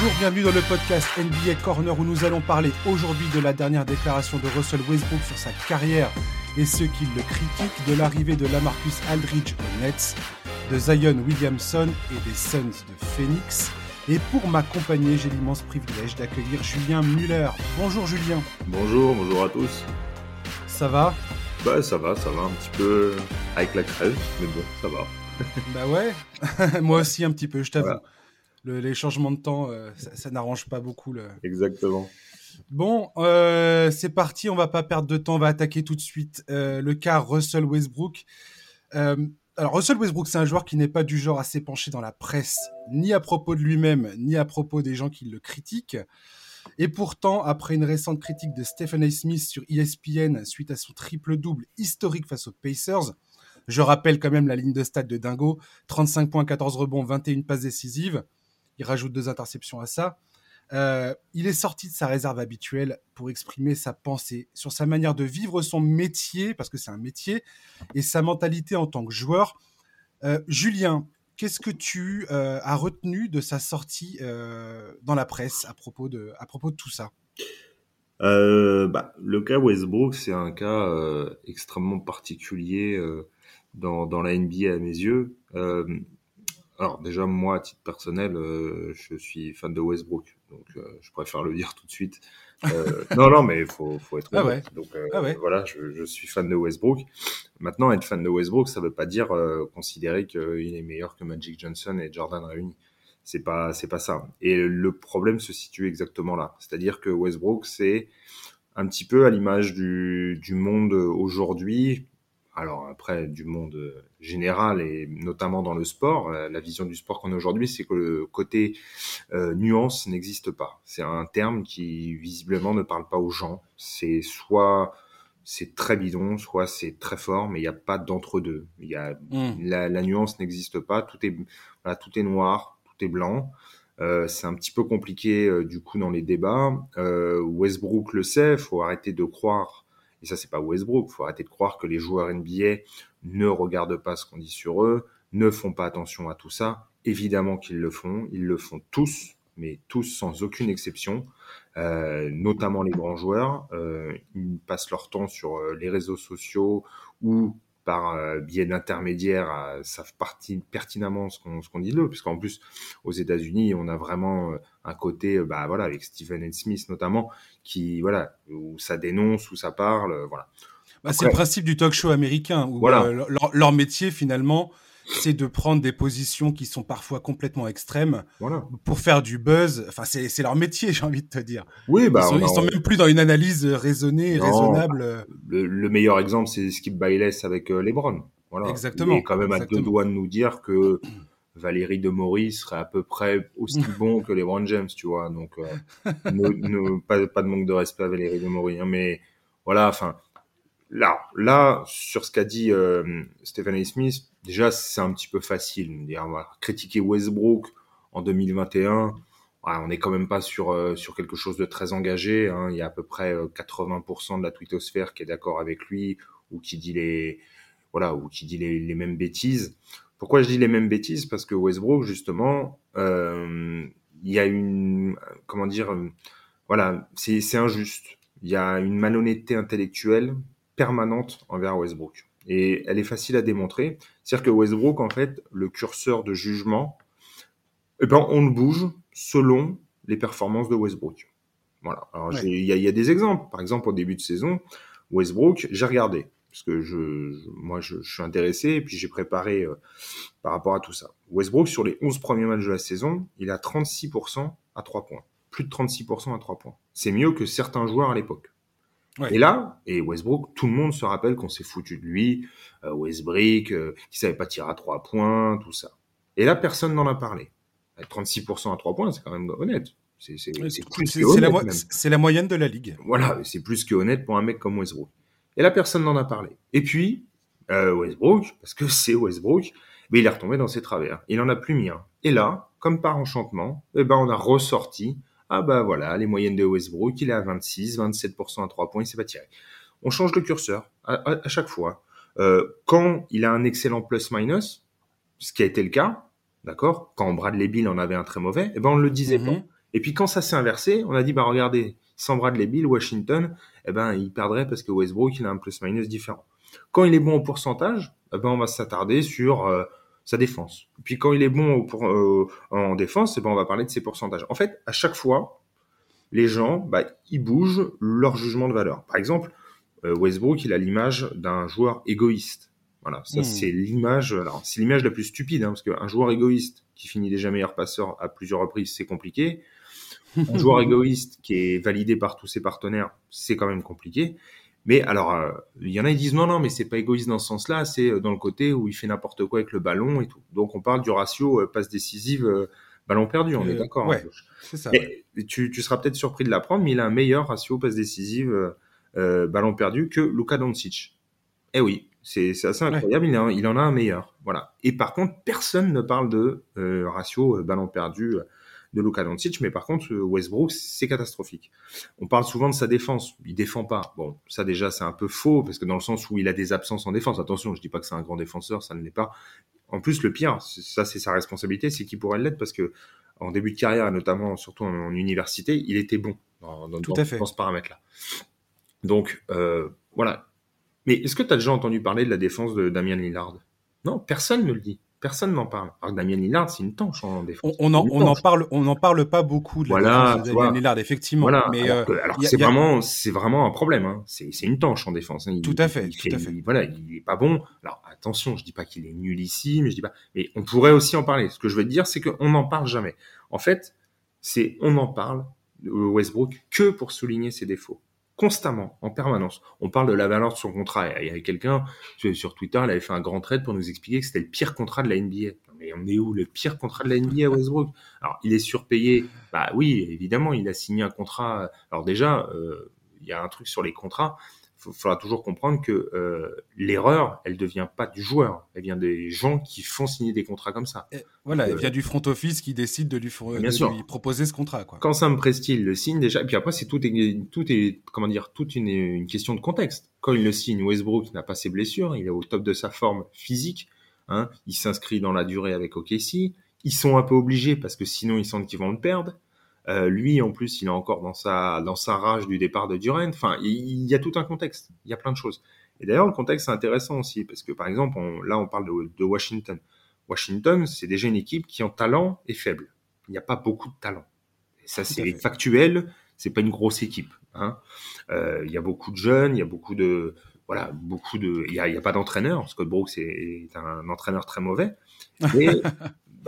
Bonjour, bienvenue dans le podcast NBA Corner où nous allons parler aujourd'hui de la dernière déclaration de Russell Westbrook sur sa carrière et ceux qui le critiquent, de l'arrivée de Lamarcus Aldridge aux Nets, de Zion Williamson et des Suns de Phoenix. Et pour m'accompagner, j'ai l'immense privilège d'accueillir Julien Muller. Bonjour Julien. Bonjour, bonjour à tous. Ça va? Bah ça va, ça va un petit peu avec la crève, mais bon, ça va. bah ouais, moi aussi un petit peu, je t'avoue les changements de temps, euh, ça, n'arrange pas beaucoup. Le... Exactement. Bon, euh, c'est parti, on va pas perdre de temps, on va attaquer tout de suite euh, le cas Russell Westbrook. alors Russell Westbrook, c'est un joueur qui n'est pas du genre à s'épancher dans la presse, ni à propos de lui-même, ni à propos des gens qui le critiquent. Et pourtant, après une récente critique de Stephen A. Smith sur ESPN suite à son triple-double historique face aux Pacers, je rappelle quand même la ligne de stade de Dingo, 35 points, 14 rebonds, 21 passes décisives il rajoute deux interceptions à ça. Euh, il est sorti de sa réserve habituelle pour exprimer sa pensée sur sa manière de vivre son métier, parce que c'est un métier, et sa mentalité en tant que joueur. Euh, Julien, qu'est-ce que tu euh, as retenu de sa sortie dans la presse à propos de, à propos de tout ça? Bah, Le cas Westbrook, c'est un cas extrêmement particulier dans, dans, la NBA à mes yeux. Alors déjà moi à titre personnel, euh, je suis fan de Westbrook, donc euh, je préfère le dire tout de suite. Euh, non non mais faut faut être ah ouais. donc ah ouais. voilà, je, je, suis fan de Westbrook. Maintenant être fan de Westbrook, ça veut pas dire considérer qu'il est meilleur que Magic Johnson et Jordan réunis. C'est pas c'est pas ça. Et le problème se situe exactement là, c'est-à-dire que Westbrook c'est un petit peu à l'image du, du monde aujourd'hui, alors après du monde général et notamment dans le sport, euh, la vision du sport qu'on a aujourd'hui, c'est que le côté euh, nuance n'existe pas. C'est un terme qui visiblement ne parle pas aux gens. C'est soit c'est très bidon, soit c'est très fort, mais il n'y a pas d'entre-deux. Il y a hmm. la, la, nuance n'existe pas. Tout est voilà, tout est noir, tout est blanc. Euh, c'est un petit peu compliqué euh, du coup dans les débats. Euh, Westbrook le sait, faut arrêter de croire et ça, c'est pas Westbrook. Faut arrêter de croire que les joueurs NBA ne regardent pas ce qu'on dit sur eux, ne font pas attention à tout ça. Évidemment qu'ils le font. Ils le font tous, mais tous sans aucune exception. Euh, notamment les grands joueurs. Euh, ils passent leur temps sur euh, les réseaux sociaux ou par euh, biais d'intermédiaires euh, savent partie, pertinemment ce qu'on ce qu'on dit de puisqu'en plus aux États-Unis on a vraiment euh, un côté bah voilà avec Stephen and Smith notamment qui voilà où ça dénonce où ça parle voilà. Bah, c'est le principe du talk show américain où voilà. leur, leur, métier finalement c'est de prendre des positions qui sont parfois complètement extrêmes pour faire du buzz. Enfin, c'est leur métier, j'ai envie de te dire. Oui, bah, ils sont, sont même plus dans une analyse raisonnée, raisonnable. Le, meilleur exemple, c'est Skip Bayless avec euh, LeBron. Voilà. Exactement. Il est quand même à deux doigts de nous dire que Valérie de Maurice serait à peu près aussi bon que LeBron James, tu vois. Donc, euh, ne, pas, pas, de manque de respect à Valérie de Maurice. Hein, mais voilà, enfin, là, là, sur ce qu'a dit euh, Stephen A. Smith, déjà, c'est un petit peu facile. Dire, critiquer Westbrook en 2021, on n'est quand même pas sur, euh, sur quelque chose de très engagé. Hein. Il y a à peu près 80% euh, de la twittosphère qui est d'accord avec lui ou qui dit les, voilà, ou qui dit les, les, mêmes bêtises. Pourquoi je dis les mêmes bêtises? Parce que Westbrook, justement, euh, il y a une, comment dire, voilà, c'est injuste. Il y a une malhonnêteté intellectuelle permanente envers Westbrook. Et elle est facile à démontrer. C'est-à-dire que Westbrook, en fait, le curseur de jugement, eh ben, on le bouge selon les performances de Westbrook. Voilà. Alors, il y, y, a des exemples. Par exemple, au début de saison, Westbrook, j'ai regardé. Parce que je, moi, je, je, suis intéressé et puis j'ai préparé euh, par rapport à tout ça. Westbrook, sur les 11 premiers matchs de la saison, il a 36% à 3 points. Plus de 36% à 3 points. C'est mieux que certains joueurs à l'époque. Et là, et Westbrook, tout le monde se rappelle qu'on s'est foutu de lui, euh, Westbrook, euh, qui savait pas tirer à trois points, tout ça. Et là, personne n'en a parlé. 36% à trois points, c'est quand même honnête. C'est la, la, moyenne de la ligue. Voilà, c'est plus que honnête pour un mec comme Westbrook. Et là, personne n'en a parlé. Et puis, euh, Westbrook, parce que c'est Westbrook, mais il est retombé dans ses travers. Il en a plus mis un. Et là, comme par enchantement, eh ben, on a ressorti ah bah voilà, les moyennes de Westbrook, il est à 26, 27% à 3 points, il s'est pas tiré. On change le curseur à, chaque fois. Euh, quand il a un excellent plus-minus, ce qui a été le cas, d'accord Quand Bradley Bill en avait un très mauvais, eh ben on le disait pas. Mhm. Et puis quand ça s'est inversé, on a dit bah regardez, sans Bradley Bill, Washington, eh ben il perdrait parce que Westbrook il a un plus-minus différent. Quand il est bon au pourcentage, eh ben on va s'attarder sur euh, sa défense. Puis quand il est bon pour, euh, en défense, eh ben on va parler de ses pourcentages. En fait, à chaque fois, les gens, bah, ils bougent leur jugement de valeur. Par exemple, euh, Westbrook, il a l'image d'un joueur égoïste. Voilà, ça hmm. c'est l'image. Alors c'est l'image la plus stupide, hein, parce qu'un joueur égoïste qui finit déjà meilleur passeur à plusieurs reprises, c'est compliqué. Un joueur égoïste qui est validé par tous ses partenaires, c'est quand même compliqué. Mais alors, euh, il y en a qui disent non, non, mais c'est pas égoïste dans ce sens-là, c'est euh, dans le côté où il fait n'importe quoi avec le ballon et tout. Donc on parle du ratio passe décisive, ballon perdu, on est d'accord. Hein. Ouais, c'est ça. tu, tu, seras peut-être surpris de l'apprendre, mais il a un meilleur ratio passe décisive, ballon perdu que Luka Doncic. Eh oui, c'est assez incroyable. Il, en, il, en a un meilleur. Voilà. Et par contre, personne ne parle de euh, ratio euh, ballon perdu euh, de Luka Doncic, mais par contre, Westbrook, c'est catastrophique. On parle souvent de sa défense. Il défend pas. Bon, ça déjà, c'est un peu faux, parce que dans le sens où il a des absences en défense. Attention, je dis pas que c'est un grand défenseur, ça ne l'est pas. En plus, le pire, ça c'est sa responsabilité, c'est qu'il pourrait l'être, parce que en début de carrière, notamment surtout en, université, il était bon dans, Tout à fait. dans ce paramètre-là. Donc, euh, voilà, mais est-ce que tu as déjà entendu parler de la défense de Damien Lillard? Non, personne ne le dit. Personne n'en parle. Alors Damien Lillard, c'est une tanche en défense. On, on, parle, on en parle pas beaucoup de la défense de Damien Lillard, effectivement. Voilà. Mais alors, euh, c'est vraiment, c'est vraiment un problème. Hein. C'est, une tanche en défense. Hein. tout à fait. tout à fait. voilà, il est pas bon. Alors attention, je dis pas qu'il est nul ici, mais je dis pas. Mais on pourrait aussi en parler. Ce que je veux dire, c'est qu'on n'en parle jamais. En fait, c'est on en parle Westbrook que pour souligner ses défauts constamment, en permanence. On parle de la valeur de son contrat. Il y avait quelqu'un sur Twitter, il avait fait un grand trade pour nous expliquer que c'était le pire contrat de la NBA. Mais on est où le pire contrat de la NBA à Westbrook? Alors, il est surpayé. Bah oui, évidemment, il a signé un contrat. Alors déjà, euh, il y a un truc sur les contrats il faudra toujours comprendre que euh, l'erreur, elle ne vient pas du joueur, elle vient des gens qui font signer des contrats comme ça. voilà, elle euh, vient du front office qui décide de lui, proposer ce contrat. Quoi. Quand Sam Presti le signe déjà, et puis après c'est tout est, tout est comment dire, toute une, une, question de contexte. Quand il le signe, Westbrook n'a pas ses blessures, il est au top de sa forme physique, hein, il s'inscrit dans la durée avec OKC. Ils sont un peu obligés parce que sinon ils sentent qu'ils vont le perdre. Euh, lui, en plus, il est encore dans sa, dans sa rage du départ de Durant. Enfin, il, y a tout un contexte. Il y a plein de choses. Et d'ailleurs, le contexte est intéressant aussi, parce que par exemple, là, on parle de, Washington. Washington, c'est déjà une équipe qui en talent est faible. Il n'y a pas beaucoup de talent. Et ça, c'est factuel. C'est pas une grosse équipe. Hein. Euh, il y a beaucoup de jeunes, il y a beaucoup de, voilà, beaucoup de, il y a, pas d'entraîneur. Scott Brooks est, un entraîneur très mauvais. Mais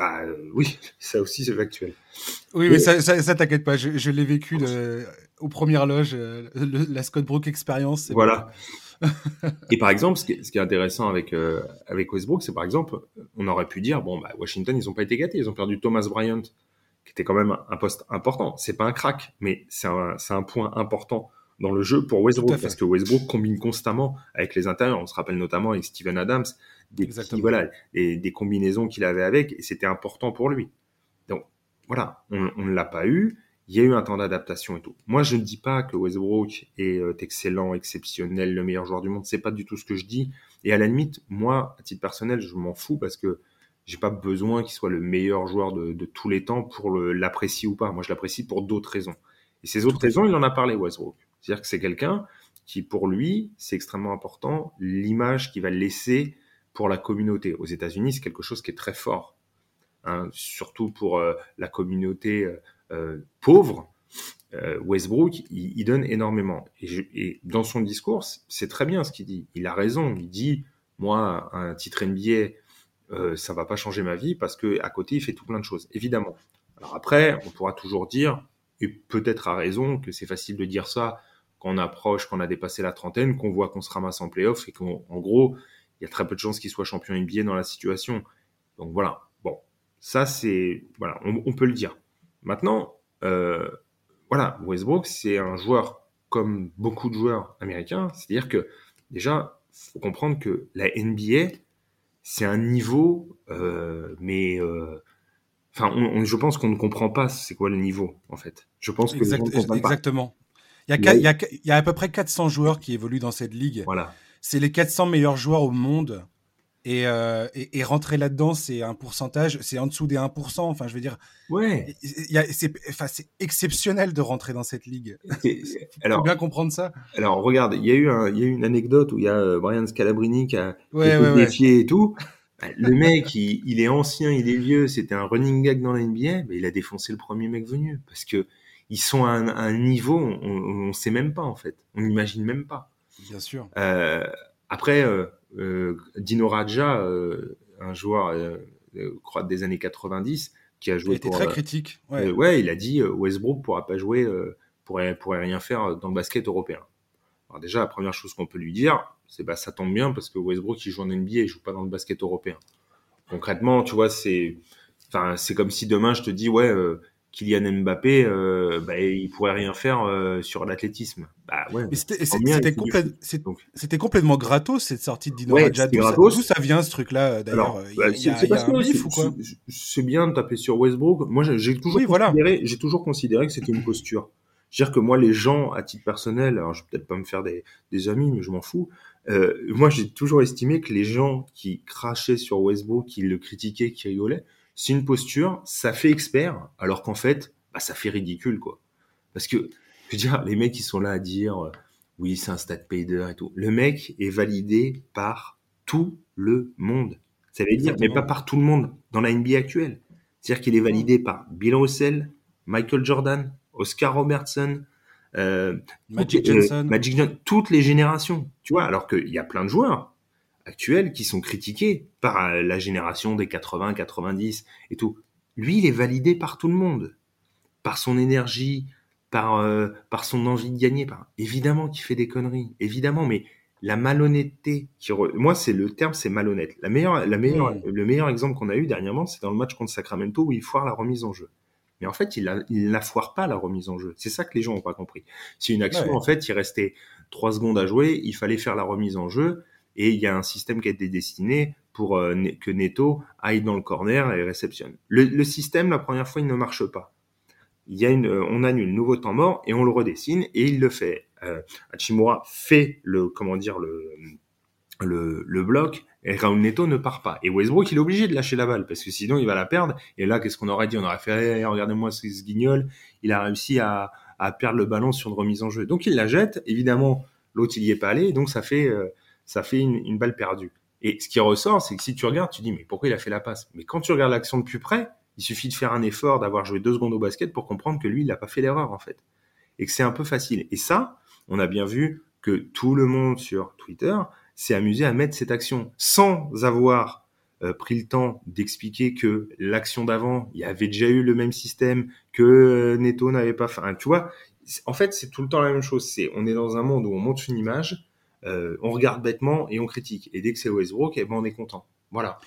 bah euh, oui, ça aussi c'est factuel. Oui, mais ça, ça, t'inquiète pas, je, l'ai vécu de, aux premières loges, euh, la Scott Brook expérience. Voilà. et par exemple, ce qui est, intéressant avec euh, avec Westbrook, c'est par exemple, on aurait pu dire bon, bah, Washington, ils ont pas été gâtés, ils ont perdu Thomas Bryant, qui était quand même un poste important. C'est pas un crack, mais c'est un, un point important dans le jeu pour Westbrook parce que Westbrook combine constamment avec les intérieurs. On se rappelle notamment avec Steven Adams des voilà des combinaisons qu'il avait avec et c'était important pour lui. Donc voilà, on, ne l'a pas eu. Il y a eu un temps d'adaptation et tout. Moi, je ne dis pas que Westbrook est euh, excellent, exceptionnel, le meilleur joueur du monde. C'est pas du tout ce que je dis. Et à la limite, moi, à titre personnel, je m'en fous parce que j'ai pas besoin qu'il soit le meilleur joueur de, de tous les temps pour l'apprécier ou pas. Moi, je l'apprécie pour d'autres raisons. Et ces autres raisons, il en a parlé, Westbrook. C'est-à-dire que c'est quelqu'un qui, pour lui, c'est extrêmement important, l'image qu'il va laisser pour la communauté. Aux États-Unis, c'est quelque chose qui est très fort, hein, surtout pour euh, la communauté euh, euh, pauvre. Westbrook, il, donne énormément. Et, dans son discours, c'est très bien ce qu'il dit. Il a raison. Il dit, moi, un titre NBA, euh, ça va pas changer ma vie parce que à côté, il fait tout plein de choses. Évidemment. Alors après, on pourra toujours dire, et peut-être à raison, que c'est facile de dire ça quand on approche, quand on a dépassé la trentaine, qu'on voit qu'on se ramasse en playoff et qu'en gros, il y a très peu de chances qu'il soit champion NBA dans la situation. Donc voilà. Bon, ça c'est voilà, on, peut le dire. Maintenant, euh, voilà, Westbrook c'est un joueur comme beaucoup de joueurs américains, c'est-à-dire que déjà, faut comprendre que la NBA c'est un niveau, euh, mais euh, enfin, je pense qu'on ne comprend pas c'est quoi le niveau en fait. Je pense que exactement. Il y, a, il, y a, il y, a, à peu près 400 joueurs qui évoluent dans cette ligue. Voilà c'est les 400 meilleurs joueurs au monde Et, euh, et, et, rentrer là-dedans, c'est un pourcentage, c'est en dessous des 1%. Enfin, je veux dire, ouais. c'est enfin, exceptionnel de rentrer dans cette ligue. Il faut bien comprendre ça. Alors, regarde, il y, a eu un, y a eu une anecdote où il y a euh, Brian Scalabrini qui a ouais, été défié et tout. Le mec, il, il, est ancien, il est vieux, c'était un running gag dans la NBA, mais il a défoncé le premier mec venu parce que ils sont à un, un niveau, on, on, sait même pas en fait, on n'imagine même pas. Bien sûr. Euh, après, euh, euh, Dino Raja, un joueur crois des années 90, qui a joué il était très critique. Ouais. ouais. il a dit Westbrook pourra pas jouer, pourrait, pourrait rien faire dans le basket européen. Alors déjà, la première chose qu'on peut lui dire, c'est bah ça tombe bien parce que Westbrook il joue en NBA, il joue pas dans le basket européen. Concrètement, tu vois, c'est, enfin, c'est comme si demain je te dis ouais, Kylian Mbappé, euh, bah, il pourrait rien faire euh, sur l'athlétisme. Bah ouais. c'était complètement gratos cette sortie de Dino ouais, D'où ça, vient ce truc-là d'ailleurs C'est bien de taper sur Westbrook. Moi, j'ai toujours, considéré, j'ai toujours considéré que c'était une posture. C'est-à-dire que moi, les gens, à titre personnel, alors je vais peut-être pas me faire des, des amis, mais je m'en fous. Euh, moi, j'ai toujours estimé que les gens qui crachaient sur Westbrook, qui le critiquaient, qui rigolaient, c'est une posture, ça fait expert, alors qu'en fait, bah, ça fait ridicule, quoi. Parce que, je veux dire, les mecs, qui sont là à dire, euh, oui, c'est un stat pader et tout. Le mec est validé par tout le monde. Ça veut dire, mais pas par tout le monde dans la NBA actuelle. C'est-à-dire qu'il est validé par Bill Russell, Michael Jordan, Oscar Robertson, euh, Magic Johnson. Magic Johnson, toutes les générations. Tu vois, alors qu'il y a plein de joueurs actuels qui sont critiqués par euh, la génération des 80, 90 et tout. Lui, il est validé par tout le monde, par son énergie, par euh, par son envie de gagner. Par... Évidemment qu'il fait des conneries, évidemment, mais la malhonnêteté qui moi c'est le terme c'est malhonnête. La meilleure la meilleure le meilleur exemple qu'on a eu dernièrement, c'est dans le match contre Sacramento où il foire la remise en jeu. Mais en fait, il, la, il la foire pas la remise en jeu. C'est ça que les gens ont pas compris. C'est une action en fait, il restait trois secondes à jouer, il fallait faire la remise en jeu et il y a un système qui a été destiné pour euh, que Neto aille dans le corner et réceptionne. Le, système, la première fois, il ne marche pas. Il y a une, euh, on annule nouveau temps mort et on le redessine et il le fait. Euh, Hachimura fait le, comment dire, le, le, le bloc et Raúl Neto ne part pas. Et Westbrook, il est obligé de lâcher la balle parce que sinon il va la perdre. Et là, qu'est-ce qu'on aurait dit? On aurait fait, regardez-moi ce guignol. Il a réussi à, perdre le ballon sur une remise en jeu. Donc il la jette. Évidemment, l'autre il y est pas allé. Donc ça fait, ça fait une, balle perdue. Et ce qui ressort, c'est que si tu regardes, tu dis, mais pourquoi il a fait la passe? Mais quand tu regardes l'action de plus près, il suffit de faire un effort, d'avoir joué deux secondes au basket pour comprendre que lui, il n'a pas fait l'erreur, en fait. Et que c'est un peu facile. Et ça, on a bien vu que tout le monde sur Twitter s'est amusé à mettre cette action sans avoir euh, pris le temps d'expliquer que l'action d'avant, il y avait déjà eu le même système, que euh, Neto n'avait pas fait. tu vois, en fait, c'est tout le temps la même chose. C'est, on est dans un monde où on monte une image, euh, on regarde bêtement et on critique. Et dès que c'est Westbrook, eh ben on est content. Voilà.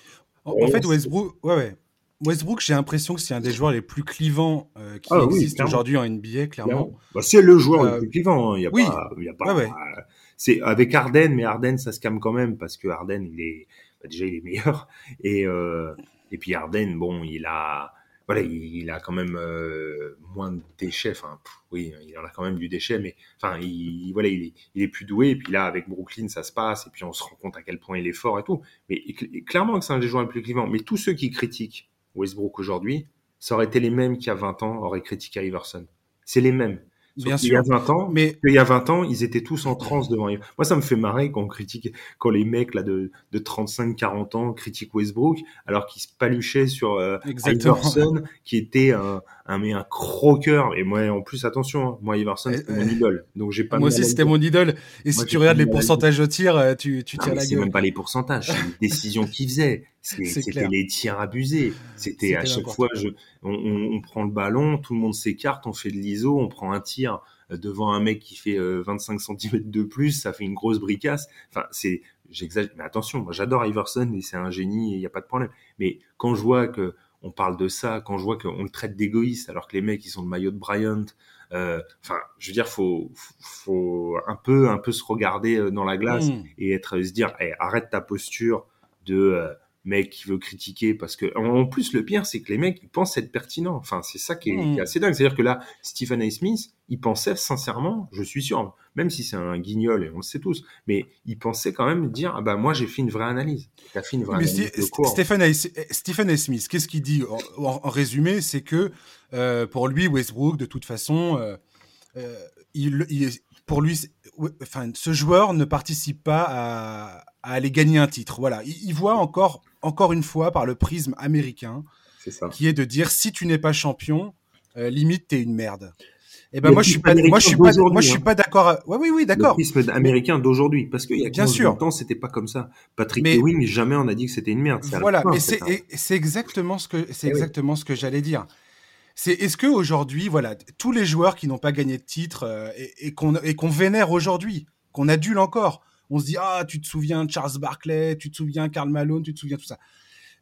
En, fait, Westbrook, ouais, ouais. Westbrook, j'ai l'impression que c'est un des joueurs les plus clivants euh, qui ah existent aujourd'hui en NBA, clairement. Bah, c'est le joueur le euh, plus clivant. Hein. Il y a pas, il y a pas. c'est avec Arden, mais Arden, ça se calme quand même parce que Arden, il est bah, déjà il est meilleur et et puis Arden, bon, il a voilà, il, a quand même euh, moins de déchets. Enfin, oui, il en a quand même du déchet, mais enfin, il, voilà, il est, il est, plus doué. Et puis là, avec Brooklyn, ça se passe. Et puis on se rend compte à quel point il est fort et tout. Mais clairement que c'est un des joueurs les plus clivants. Mais tous ceux qui critiquent Westbrook aujourd'hui, ça aurait été les mêmes qui, a 20 ans, auraient critiqué Iverson. C'est les mêmes. Bien sûr. Il y a 20 ans, mais il y a 20 ans, ils étaient tous en transe devant. Moi, ça me fait marrer quand on critique, quand les mecs là de, de 35, 40 ans critiquent Westbrook, alors qu'ils se paluchaient sur euh, Iverson, qui était un, un, mais un croqueur. Et moi, en plus, attention, hein, moi, Iverson, c'était mon idole. Donc, j'ai pas. Moi aussi, c'était mon idole. Et si tu regardes les pourcentages de tir, euh, tu, tu tires la gueule. C'est même pas les pourcentages, c'est les décisions qu'il faisait. C'était les tirs abusés. C'était à chaque fois, je, on, on, prend le ballon, tout le monde s'écarte, on fait de l'ISO, on prend un tir euh, devant un mec qui fait 25 euh, cm de plus, ça fait une grosse bricasse. Enfin, c'est, j'exagère, mais attention, moi j'adore Iverson et c'est un génie et il n'y a pas de problème. Mais quand je vois que on parle de ça, quand je vois qu'on le traite d'égoïste alors que les mecs ils sont le maillot de Bryant, euh, enfin, je veux dire, faut, faut un peu, un peu se regarder dans la glace hmm. et être, se dire, arrête ta posture de mec qui veut critiquer parce que en plus le pire c'est que les mecs ils pensent être pertinents. Enfin c'est ça qui est, Mm. qui est assez dingue. C'est-à-dire que là Stephen A. Smith il pensait sincèrement, je suis sûr, même si c'est un guignol et on le sait tous, mais il pensait quand même dire ah bah moi j'ai fait une vraie analyse. T'as fait une vraie Mais analyse de Stephen A. Stephen A. Smith, qu'est-ce qu'il dit en, en- en résumé C'est que euh, pour lui, Westbrook, de toute façon, euh, euh, il, il- pour lui, enfin, ce joueur ne participe pas à, à aller gagner un titre. Voilà, il, il voit encore, encore une fois par le prisme américain, ça. qui est de dire si tu n'es pas champion, euh, limite t'es une merde. Et Le ben moi je suis pas, moi je suis pas, moi je suis hein. pas d'accord. à- Ouais oui oui Le d'accord. prisme américain d'aujourd'hui, parce qu'il y a Bien 15 sûr. ans, c'était pas comme ça. Patrick Mais- Ewing, jamais on a dit que c'était une merde. Voilà, mais c'est exactement ce que c'est Eh oui. exactement ce que j'allais dire. C'est est-ce que aujourd'hui, voilà, tous les joueurs qui n'ont pas gagné de titre euh, et, qu'on vénère aujourd'hui, qu'on adule encore, on se dit ah tu te souviens de Charles Barkley, tu te souviens Karl Malone, tu te souviens tout ça.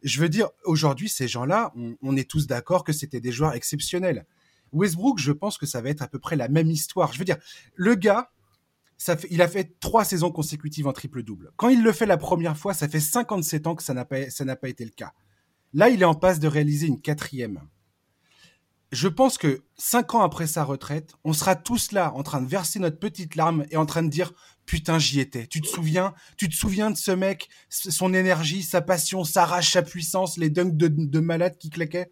Je veux dire aujourd'hui ces gens-là, on, est tous d'accord que c'était des joueurs exceptionnels. Westbrook, je pense que ça va être à peu près la même histoire. Je veux dire, le gars, il a fait trois saisons consécutives en triple-double. Quand il le fait la première fois, ça fait 57 ans que ça n'a pas, ça n'a pas été le cas. Là, il est en passe de réaliser une quatrième. Je pense que cinq ans après sa retraite, on sera tous là en train de verser notre petite larme et en train de dire putain j'y étais. Tu te souviens Tu te souviens de ce mec, son énergie, sa passion, sa rage, sa puissance, les dunks de, de malade qui claquaient?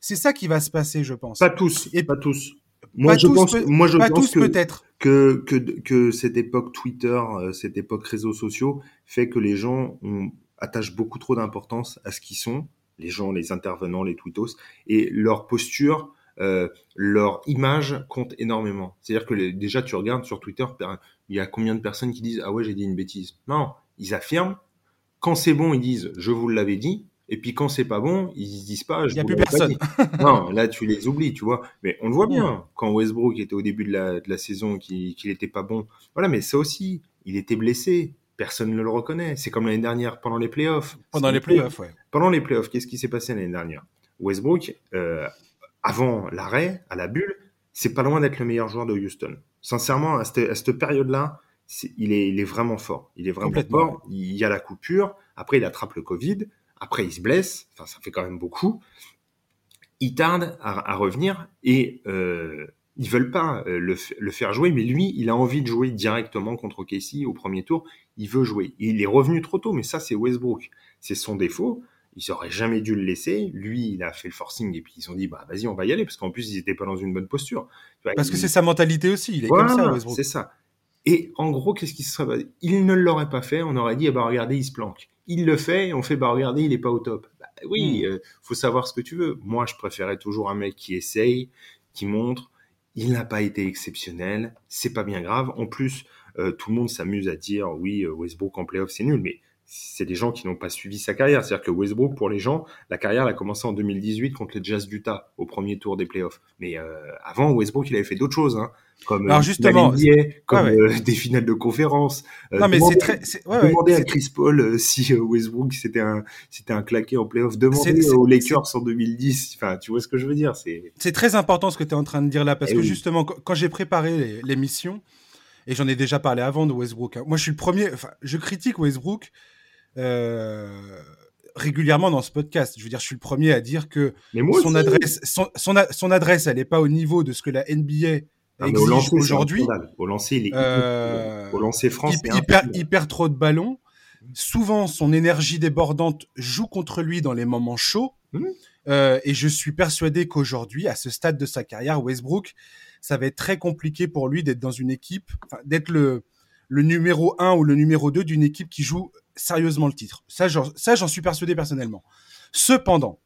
C'est ça qui va se passer, je pense. Pas tous, Et- pas tous. Moi, Pas je tous, pense, peut- moi, je pas pense tous que, peut-être. que, que, que cette époque Twitter, euh, cette époque réseaux sociaux, fait que les gens ont, attachent beaucoup trop d'importance à ce qu'ils sont, les gens, les intervenants, les tweetos, et leur posture, euh, leur image compte énormément. C'est-à-dire que les- déjà, tu regardes sur Twitter, per- il y a combien de personnes qui disent Ah ouais, j'ai dit une bêtise. Non, ils affirment. Quand c'est bon, ils disent Je vous l'avais dit. Et puis quand c'est pas bon, ils se disent pas. Je Il y a vous plus personne. dit. non, là tu les oublies, tu vois. Mais on le voit bien quand Westbrook était au début de la, de la saison, qu'il qu'il était pas bon. Voilà, mais ça aussi, il était blessé. Personne ne le reconnaît. C'est comme l'année dernière pendant les playoffs. Pendant les playoffs, ouais. Pendant les playoffs, qu'est-ce qui s'est passé l'année dernière? Westbrook, euh, avant l'arrêt, à la bulle, c'est pas loin d'être le meilleur joueur de Houston. Sincèrement, à cette, à cette période-là, il, est, il est vraiment fort. Il est vraiment fort. Il y a la coupure. Après, il attrape le Covid. Après, il se blesse. Enfin, ça fait quand même beaucoup. Il tarde à, à revenir et euh, ils veulent pas euh, le, le faire jouer, mais lui, il a envie de jouer directement contre Casey au premier tour. Il veut jouer. Il est revenu trop tôt, mais ça, c'est Westbrook. C'est son défaut. Ils auraient jamais dû le laisser. Lui, il a fait le forcing et puis ils ont dit, bah vas-y, on va y aller parce qu'en plus, ils étaient pas dans une bonne posture. Parce que il- c'est sa mentalité aussi. Il est voilà, comme ça, Westbrook. c'est ça. Et en gros, qu'est-ce qui se serait Il ne l'aurait pas fait. On aurait dit, eh ben regardez, il se planque. Il le fait et on fait, bah regardez, il est pas au top. Bah, oui, Hmm. euh, faut savoir ce que tu veux. Moi, je préférais toujours un mec qui essaye, qui montre. Il n'a pas été exceptionnel. C'est pas bien grave. En plus, euh, tout le monde s'amuse à dire, oui, euh, Westbrook en playoff, c'est nul. Mais c'est des gens qui n'ont pas suivi sa carrière. C'est-à-dire que Westbrook, pour les gens, la carrière elle a commencé en 2018 contre les Jazz d'Utah au premier tour des playoffs. Mais euh, avant, Westbrook, il avait fait d'autres choses, hein, comme Alors justement, la NBA, comme ouais, euh, des finales de conférence. Euh, Non, mais demandez- c'est très. c'est- ouais, ouais, demandez à Chris Paul si Westbrook c'était un c'était un claqué en playoff. Demandez aux Lakers en 2010. Enfin, tu vois ce que je veux dire C'est très important ce que tu es en train de dire là, parce Eh que oui. justement, quand j'ai préparé les- l'émission, et j'en ai déjà parlé avant de Westbrook, hein, moi je suis le premier, enfin, je critique Westbrook euh, régulièrement dans ce podcast. Je veux dire, je suis le premier à dire que son adresse, son, son, a- son adresse, elle n'est pas au niveau de ce que la NBA Ah, exige aujourd'hui. Au lancer, il est Euh, au lancer France. il, il perd, il perd trop de ballons. Souvent, son énergie débordante joue contre lui dans les moments chauds. Mhm. Euh, et je suis persuadé qu'aujourd'hui, à ce stade de sa carrière, Westbrook, ça va être très compliqué pour lui d'être dans une équipe, d'être le, numéro 1 ou le numéro 2 d'une équipe qui joue sérieusement le titre. Ça, j'en suis persuadé personnellement. Cependant,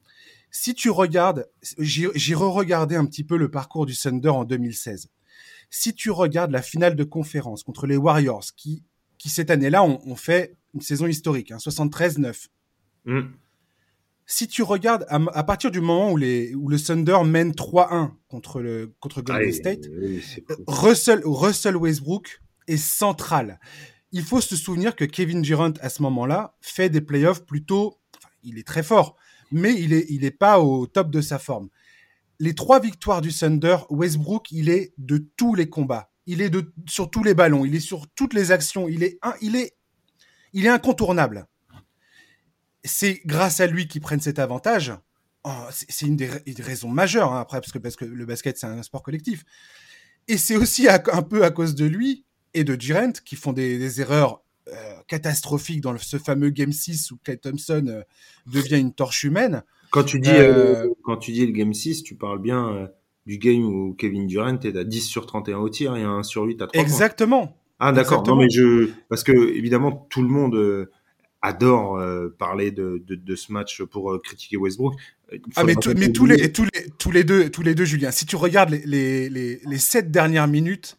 si tu regardes, j'ai re-regardé un petit peu le parcours du Thunder en 2016. Si tu regardes la finale de conférence contre les Warriors, qui, cette année-là ont, fait une saison historique, hein, 73-9. Hum. Si tu regardes à, à partir du moment où, les, où le Thunder mène 3-1 contre, le, contre Golden Allez, State, oui, fou. Russell, Russell Westbrook est central. Il faut se souvenir que Kevin Durant, à ce moment-là, fait des playoffs plutôt. Enfin, il est très fort, mais il est, il est pas au top de sa forme. Les trois victoires du Thunder, Westbrook, il est de tous les combats. Il est de, sur tous les ballons. Il est sur toutes les actions. Il est, un, il est, il est incontournable. C'est grâce à lui qu'ils prennent cet avantage. Oh, c'est une, des raisons majeures, hein, après, parce que, parce que le basket, c'est un sport collectif. Et c'est aussi un peu à cause de lui et de Durant qui font des, erreurs euh, catastrophiques dans ce fameux Game 6 où Clay Thompson euh, devient une torche humaine. Quand tu dis, euh, quand tu dis le Game 6, tu parles bien du game où Kevin Durant est à 10 sur 31 au tir et à 1 sur 8 à 3 Exactement. Ah d'accord. Non mais je parce que évidemment tout le monde adore parler de, de, ce match pour critiquer Westbrook. Ah mais, mais tous les tous les tous les deux tous les deux Julien, si tu regardes les les les, les sept dernières minutes,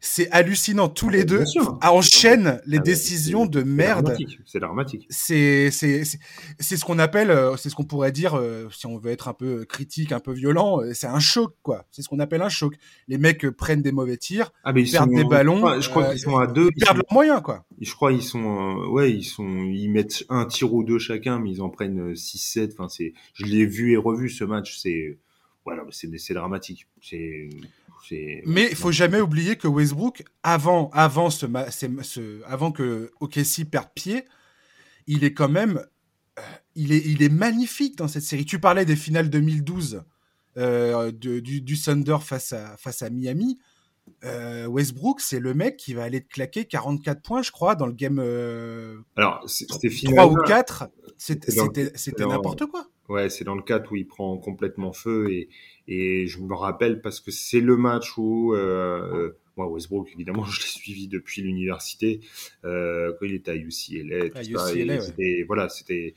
c'est hallucinant. Tous les deux enchaînent les ah décisions de merde. C'est dramatique. C'est ce qu'on appelle, euh, c'est ce qu'on pourrait dire euh, si on veut être un peu critique, un peu violent. Euh, c'est un choc quoi. C'est ce qu'on appelle un choc. Les mecs prennent des mauvais tirs, ah, perdent des ballons. je crois qu'ils sont à deux. Ils perdent leurs moyens quoi. Je crois ils sont ouais ils sont ils mettent un tir ou deux chacun, mais ils en prennent 6-7. Enfin c'est je l'ai vu et revu ce match. C'est voilà c'est c'est dramatique. C'est mais il faut jamais oublier que Westbrook, avant, avant, ce, ce, avant que OKC perde pied, il est quand même, euh, il est, il est magnifique dans cette série. Tu parlais des finales 2012 euh, du, du, Thunder face à, face à Miami. Euh, Westbrook, c'est le mec qui va aller te claquer 44 points, je crois, dans le game. Alors, c'était 3 ou 4. C'était n'importe quoi. Ouais, c'est dans le 4 où il prend complètement feu et, et je me rappelle parce que c'est le match où euh, moi Westbrook évidemment je l'ai suivi depuis l'université euh, quand il était à UCLA. et, voilà, c'était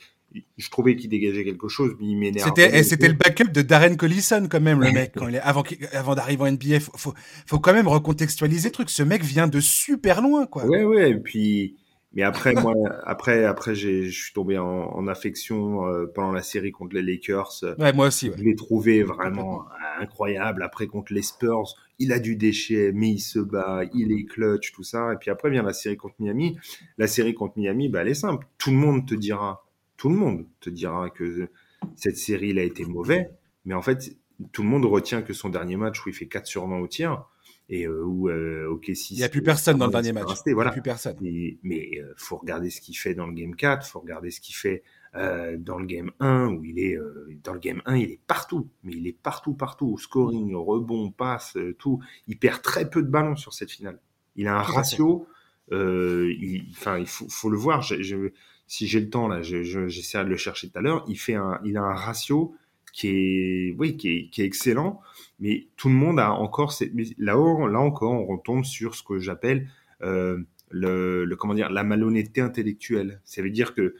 je trouvais qu'il dégageait quelque chose, mais il m'énervait. C'était, c'était le backup de Darren Collison quand même, le mec. Quand il est, avant, avant d'arriver en NBA, faut, faut, faut, quand même recontextualiser le truc. Ce mec vient de super loin, quoi. Ouais, ouais. Et puis, mais après, moi, après, après, je suis tombé en, en affection euh, pendant la série contre les Lakers. Ouais, moi aussi. Je l'ai trouvé vraiment incroyable. Après, contre les Spurs, il a du déchet, mais il se bat, il est clutch, tout ça. Et puis après vient la série contre Miami. La série contre Miami, bah, elle est simple. Tout le monde te dira, tout le monde te dira que cette série, il a été mauvais. Mais en fait, tout le monde retient que son dernier match où il fait 4 sur 20 au tir, et euh, où euh, ok il n'y a plus personne dans le dernier match. il n'y a plus personne. Mais euh, faut regarder ce qu'il fait dans le game 4 faut regarder ce qu'il fait euh, dans le game 1 où il est dans le game 1 il est partout. Mais il est partout partout. Scoring rebond passe tout. Il perd très peu de ballons sur cette finale. Il a un ratio enfin il, faut, faut, le voir. Je, si j'ai le temps là j'essaierai de le chercher tout à l'heure. Il fait un il a un ratio qui est, oui, qui est, qui est excellent, mais tout le monde a encore cette, là, là encore, on retombe sur ce que j'appelle euh, le, le, comment dire, la malhonnêteté intellectuelle. Ça veut dire que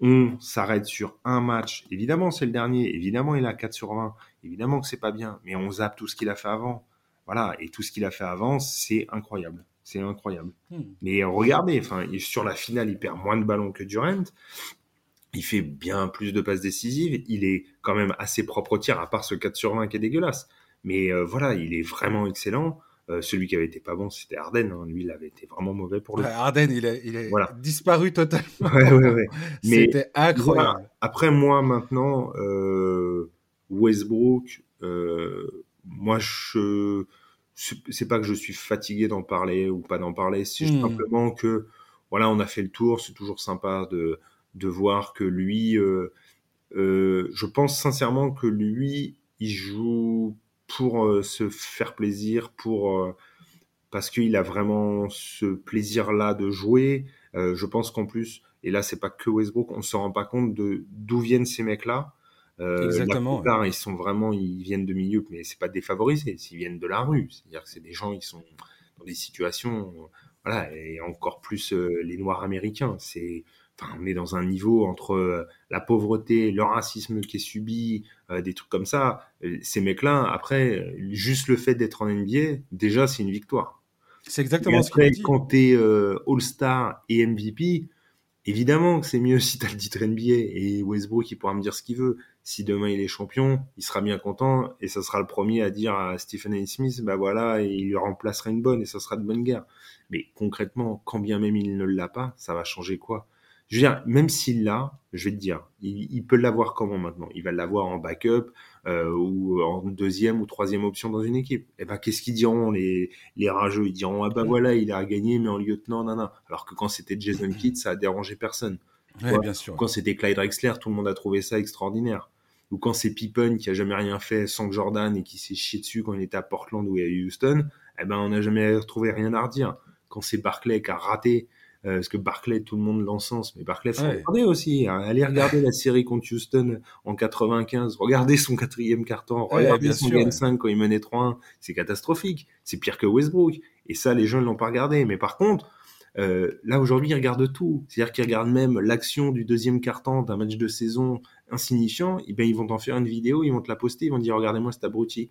on s'arrête sur un match. Évidemment, c'est le dernier. Évidemment, il a 4 sur 20. Évidemment que c'est pas bien, mais on zappe tout ce qu'il a fait avant. Voilà, et tout ce qu'il a fait avant, c'est incroyable. C'est incroyable. Hmm. Mais regardez, enfin, sur la finale, il perd moins de ballons que Durant il fait bien plus de passes décisives. Il est quand même assez propre au tir, à part ce 4 sur 20 qui est dégueulasse. Mais euh, voilà, il est vraiment excellent. Euh, celui qui avait été pas bon, c'était Arden. Hein. Lui, il avait été vraiment mauvais pour lui. Arden, il est, il est disparu totalement. Ouais, ouais, ouais. c'était incroyable. après, moi, maintenant, euh, Westbrook, moi, je c'est pas que je suis fatigué d'en parler ou pas d'en parler, c'est hmm. simplement que voilà, on a fait le tour. C'est toujours sympa de de voir que lui, euh, euh, je pense sincèrement que lui, il joue pour euh, se faire plaisir, pour parce qu'il a vraiment ce plaisir-là de jouer. je pense qu'en plus, et là c'est pas que Westbrook, on se rend pas compte de d'où viennent ces mecs-là. Exactement. La ils sont vraiment, ils viennent de milieu, mais c'est pas défavorisés, ils viennent de la rue. C'est-à-dire que c'est des gens, ils sont dans des situations, voilà, et encore plus les Noirs américains. C'est Enfin, on est dans un niveau entre euh, la pauvreté, le racisme qui est subi, euh, des trucs comme ça. Euh, ces mecs-là, après, juste le fait d'être en NBA, déjà, c'est une victoire. C'est exactement ce que Quand tu es All-Star et MVP, évidemment que c'est mieux si tu as le titre NBA. Et Westbrook, il pourra me dire ce qu'il veut. Si demain il est champion, il sera bien content et ça sera le premier à dire à Stephen A. Smith, bah voilà, et il lui remplacera une bonne et ça sera de bonne guerre. Mais concrètement, quand bien même il ne l'a pas, ça va changer quoi? Je veux dire, même s'il l'a, je vais te dire, il, peut l'avoir comment maintenant? Il va l'avoir en backup euh, ou en deuxième ou troisième option dans une équipe. Et eh ben, qu'est-ce qu'ils diront? Les, les rageux Ils diront ah ben voilà, il a gagné, mais en lieutenant, non. Alors que quand c'était Jason Kidd, ça a dérangé personne. bien sûr. Quand c'était Clyde Drexler, tout le monde a trouvé ça extraordinaire. Ou quand c'est Pippen qui a jamais rien fait sans Jordan et qui s'est chié dessus quand il était à Portland ou à Houston, eh ben on n'a jamais trouvé rien à redire. Quand c'est Barclay qui a raté euh, parce que Barclay, tout le monde l'encense, mais Barclay, faut regarder aussi. Hein. Allez regarder la série contre Houston en 95. Regardez son quatrième carton. Regardez son game 5 quand il menait 3-1. C'est catastrophique. C'est pire que Westbrook. Et ça, les gens ne l'ont pas regardé. Mais par contre, euh, là aujourd'hui, ils regardent tout. C'est-à-dire qu'ils regardent même l'action du deuxième carton d'un match de saison insignifiant. Et ben ils vont en faire une vidéo, ils vont te la poster, ils vont dire regardez-moi cet abruti.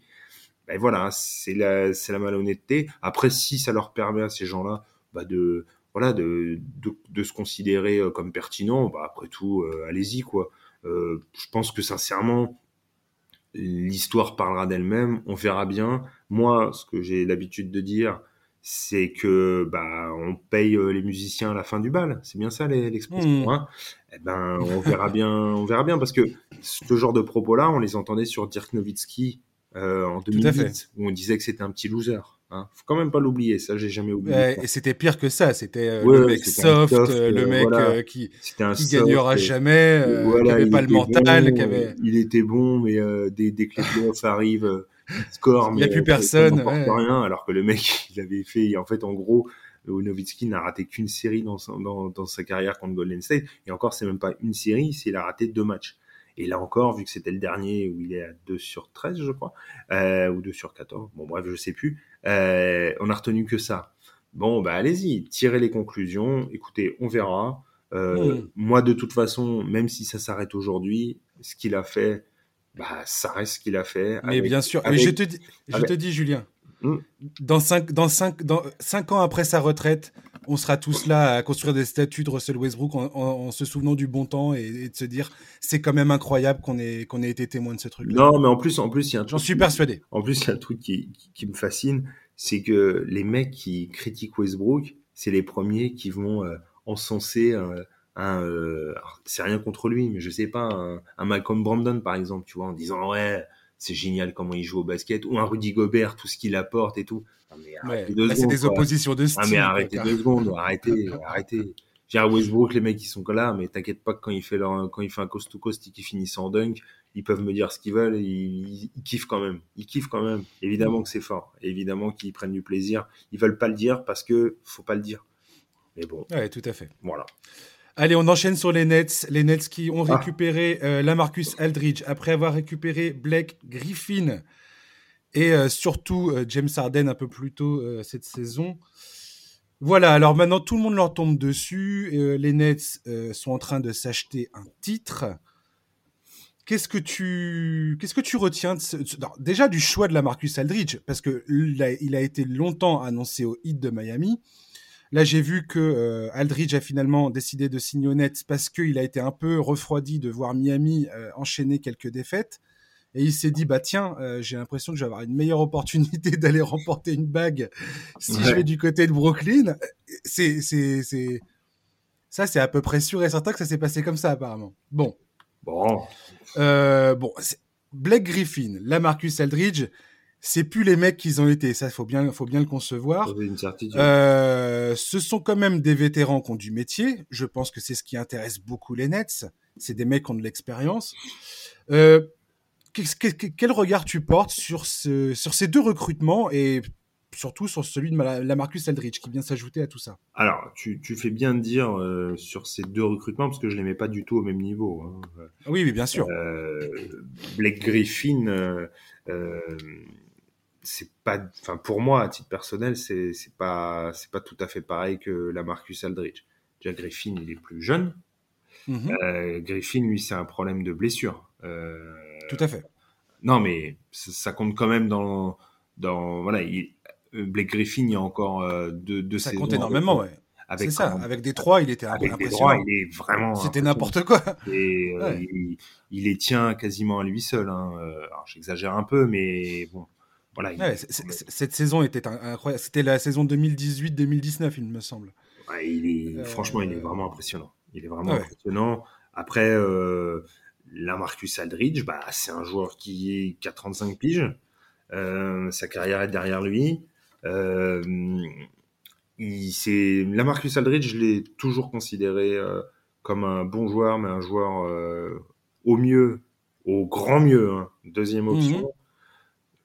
Ben voilà, c'est la, c'est la malhonnêteté. Après, si ça leur permet à ces gens-là bah de voilà, de, de, se considérer euh, comme pertinent, bah après tout, euh, allez-y quoi. Euh, je pense que sincèrement, l'histoire parlera d'elle-même, on verra bien. Moi, ce que j'ai l'habitude de dire, c'est que bah on paye les musiciens à la fin du bal, c'est bien ça l'expression. Mmh. Hein? Eh ben, on verra bien, on verra bien parce que ce genre de propos-là, on les entendait sur Dirk Nowitzki en 2008, où on disait que c'était un petit loser. Hein. Faut quand même pas l'oublier, ça j'ai jamais oublié. et c'était pire que ça, c'était euh, le mec soft, euh, le mec euh, qui, qui gagnera jamais, qui avait pas le mental, qui avait... Il était bon, mais dès, dès, que les playoffs arrivent, il score, il n'y a plus personne. rien, alors que le mec, il avait fait, en fait, en gros, Nowitzki n'a raté qu'une série dans, dans, dans, sa carrière contre Golden State, et encore, c'est même pas une série, c'est il a raté deux matchs. Et là encore, vu que c'était le dernier où il est à 2 sur 13, je crois, euh, ou 2 sur 14, bon bref, je sais plus, euh, on a retenu que ça. Bon, bah allez-y, tirez les conclusions, écoutez, on verra. Euh. Moi, de toute façon, même si ça s'arrête aujourd'hui, ce qu'il a fait, bah, ça reste ce qu'il a fait. Mais bien sûr, mais je te dis, je te dis Julien, hmm. dans 5 dans cinq, dans cinq ans après sa retraite, on sera tous là à construire des statues de Russell Westbrook en, se souvenant du bon temps et, de se dire c'est quand même incroyable qu'on ait, qu'on ait été témoin de ce truc. -là. Non, mais en plus, en plus, il y a un J'en suis persuadé. En plus, il y a un truc qui, qui, me fascine, c'est que les mecs qui critiquent Westbrook, c'est les premiers qui vont euh, encenser un, euh, c'est rien contre lui, mais je sais pas, un, un, Malcolm Brandon par exemple, tu vois, en disant ouais, c'est génial comment il joue au basket, ou un Rudy Gobert, tout ce qu'il apporte et tout. c'est des oppositions de style. Ah, mais arrêtez deux secondes, arrêtez, arrêtez. J'ai à Westbrook, les mecs, ils sont là, mais t'inquiète pas que quand il fait leur, quand il fait un coast to coast et qu'il finit en dunk, ils peuvent me dire ce qu'ils veulent, ils, ils, kiffent quand même. Ils kiffent quand même. Évidemment que c'est fort. Évidemment qu'ils prennent du plaisir. Ils veulent pas le dire parce que faut pas le dire. Mais bon. Ouais, tout à fait. Voilà. Allez, on enchaîne sur les Nets. Les Nets qui ont ah. récupéré euh, la Marcus Aldridge après avoir récupéré Blake Griffin et euh, surtout euh, James Harden un peu plus tôt cette saison. Voilà, alors maintenant tout le monde leur tombe dessus. les Nets sont en train de s'acheter un titre. Qu'est-ce que tu qu'est-ce que tu retiens de ce... déjà du choix de la Marcus Aldridge parce que il a été longtemps annoncé au hit de Miami. Là, j'ai vu que euh, Aldridge a finalement décidé de signer au Nets parce qu'il a été un peu refroidi de voir Miami euh, enchaîner quelques défaites. Et il s'est dit, bah tiens, euh, j'ai l'impression que je vais avoir une meilleure opportunité d'aller remporter une bague si je vais du côté de Brooklyn. C'est, c'est, c'est... Ça, c'est à peu près sûr et certain que ça s'est passé comme ça, apparemment. Bon. Bon. bon, Blake Griffin, la Marcus Aldridge, c'est plus les mecs qu'ils ont été. Ça, faut bien, faut bien le concevoir. Une certitude. Euh, ce sont quand même des vétérans qui ont du métier. Je pense que c'est ce qui intéresse beaucoup les Nets. C'est des mecs qui ont de l'expérience. Euh, quel regard tu portes sur, ce, sur ces deux recrutements et surtout sur celui de la Marcus Eldridge qui vient s'ajouter à tout ça? Alors, tu, tu fais bien de dire euh, sur ces deux recrutements parce que je les mets pas du tout au même niveau. Hein. Oui, bien sûr. Euh, Blake Griffin, c'est pas, enfin pour moi à titre personnel, c'est c'est pas c'est pas tout à fait pareil que la Marcus Aldridge. Déjà Griffin, il est plus jeune. Mhm. Euh, Griffin, lui, c'est un problème de blessure. Euh, tout à fait. Non, mais ça, compte quand même dans dans voilà. Il, Blake Griffin, il y a encore euh, deux, deux ça saisons. Ça compte énormément, ouais. Avec ça, avec des trois, il était avec des trois, il est vraiment. C'était n'importe quoi. Et euh, il, il, les tient quasiment à lui seul. Hein. Alors j'exagère un peu, mais bon, cette saison était incroyable. C'était la saison 2018-2019, il me semble. il est, euh, Franchement, il est vraiment impressionnant. Il est vraiment impressionnant. Après, euh, la Marcus Aldridge, bah, c'est un joueur qui, a 35 piges. Euh, sa carrière est derrière lui. il, la Marcus Aldridge, je l'ai toujours considéré comme un bon joueur, mais un joueur euh, au mieux, au grand mieux, hein. deuxième option.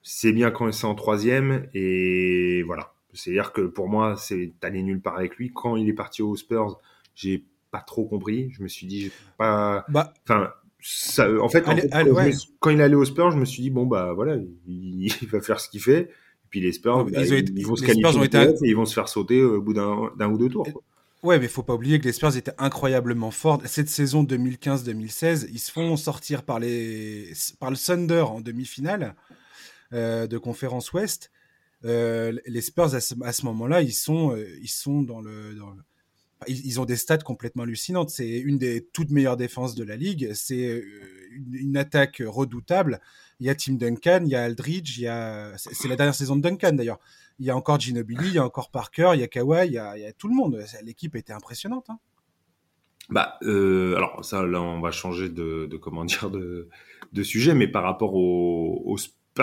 C'est bien quand c'est en troisième, et voilà. C'est-à-dire que pour moi, c'est allé nulle part avec lui. Quand il est parti aux Spurs, j'ai pas trop compris. Je me suis dit, pas. Bah, Enfin, ça, en fait, en Allez- fait, allez, quand, je me ouais. suis- quand il est allé aux Spurs, je me suis dit, bon, bah voilà, il, il va faire ce qu'il fait. Et puis les Spurs, Ils bah, ils, vont se qualifier ont été- et ils vont se faire sauter au bout d'un ou deux tours. quoi. Ouais, mais faut pas oublier que les Spurs étaient incroyablement forts. Cette saison 2015-2016, ils se font sortir par, les... par le Thunder en demi-finale euh, de conférence Ouest. Euh, les Spurs, à ce, moment-là, ils sont, euh, ils sont dans le. dans Ils, ont des stats complètement hallucinantes. C'est une des toutes meilleures défenses de la ligue. C'est euh, une, attaque redoutable. Il y a Tim Duncan, il y a Aldridge, il y a. C'est la dernière saison de Duncan d'ailleurs. Il y a encore Ginobili, il y a encore Parker, il y a Kawhi, il y a, tout le monde. L'équipe était impressionnante. hein. Bah, euh, alors ça, là, on va changer de, de comment dire de, de sujet, mais par rapport aux, aux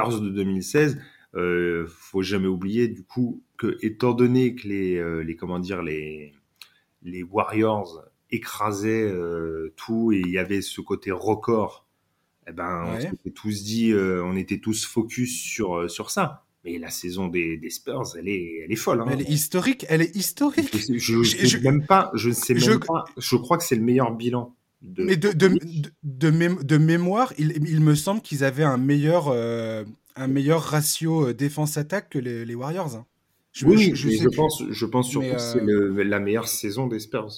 Spurs de 2016, euh, faut jamais oublier du coup que étant donné que les, euh, les comment dire les les Warriors écrasaient euh, tout et il y avait ce côté record, eh ben on s'était tous dit, euh, on était tous focus sur sur ça. Mais la saison des, des Spurs, elle est elle est folle. Hein. Elle est historique, elle est historique. Je, sais- je, Je- sais je- même pas, je ne sais même je- pas. Je crois que c'est le meilleur bilan. De... Mais de, de, de, de mém- de mémoire, il, il me semble qu'ils avaient un meilleur, euh, un meilleur ratio euh, défense-attaque que les, les Warriors. hein. Je, oui, je- mais pense, je pense surtout que c'est euh, le- la meilleure saison des Spurs.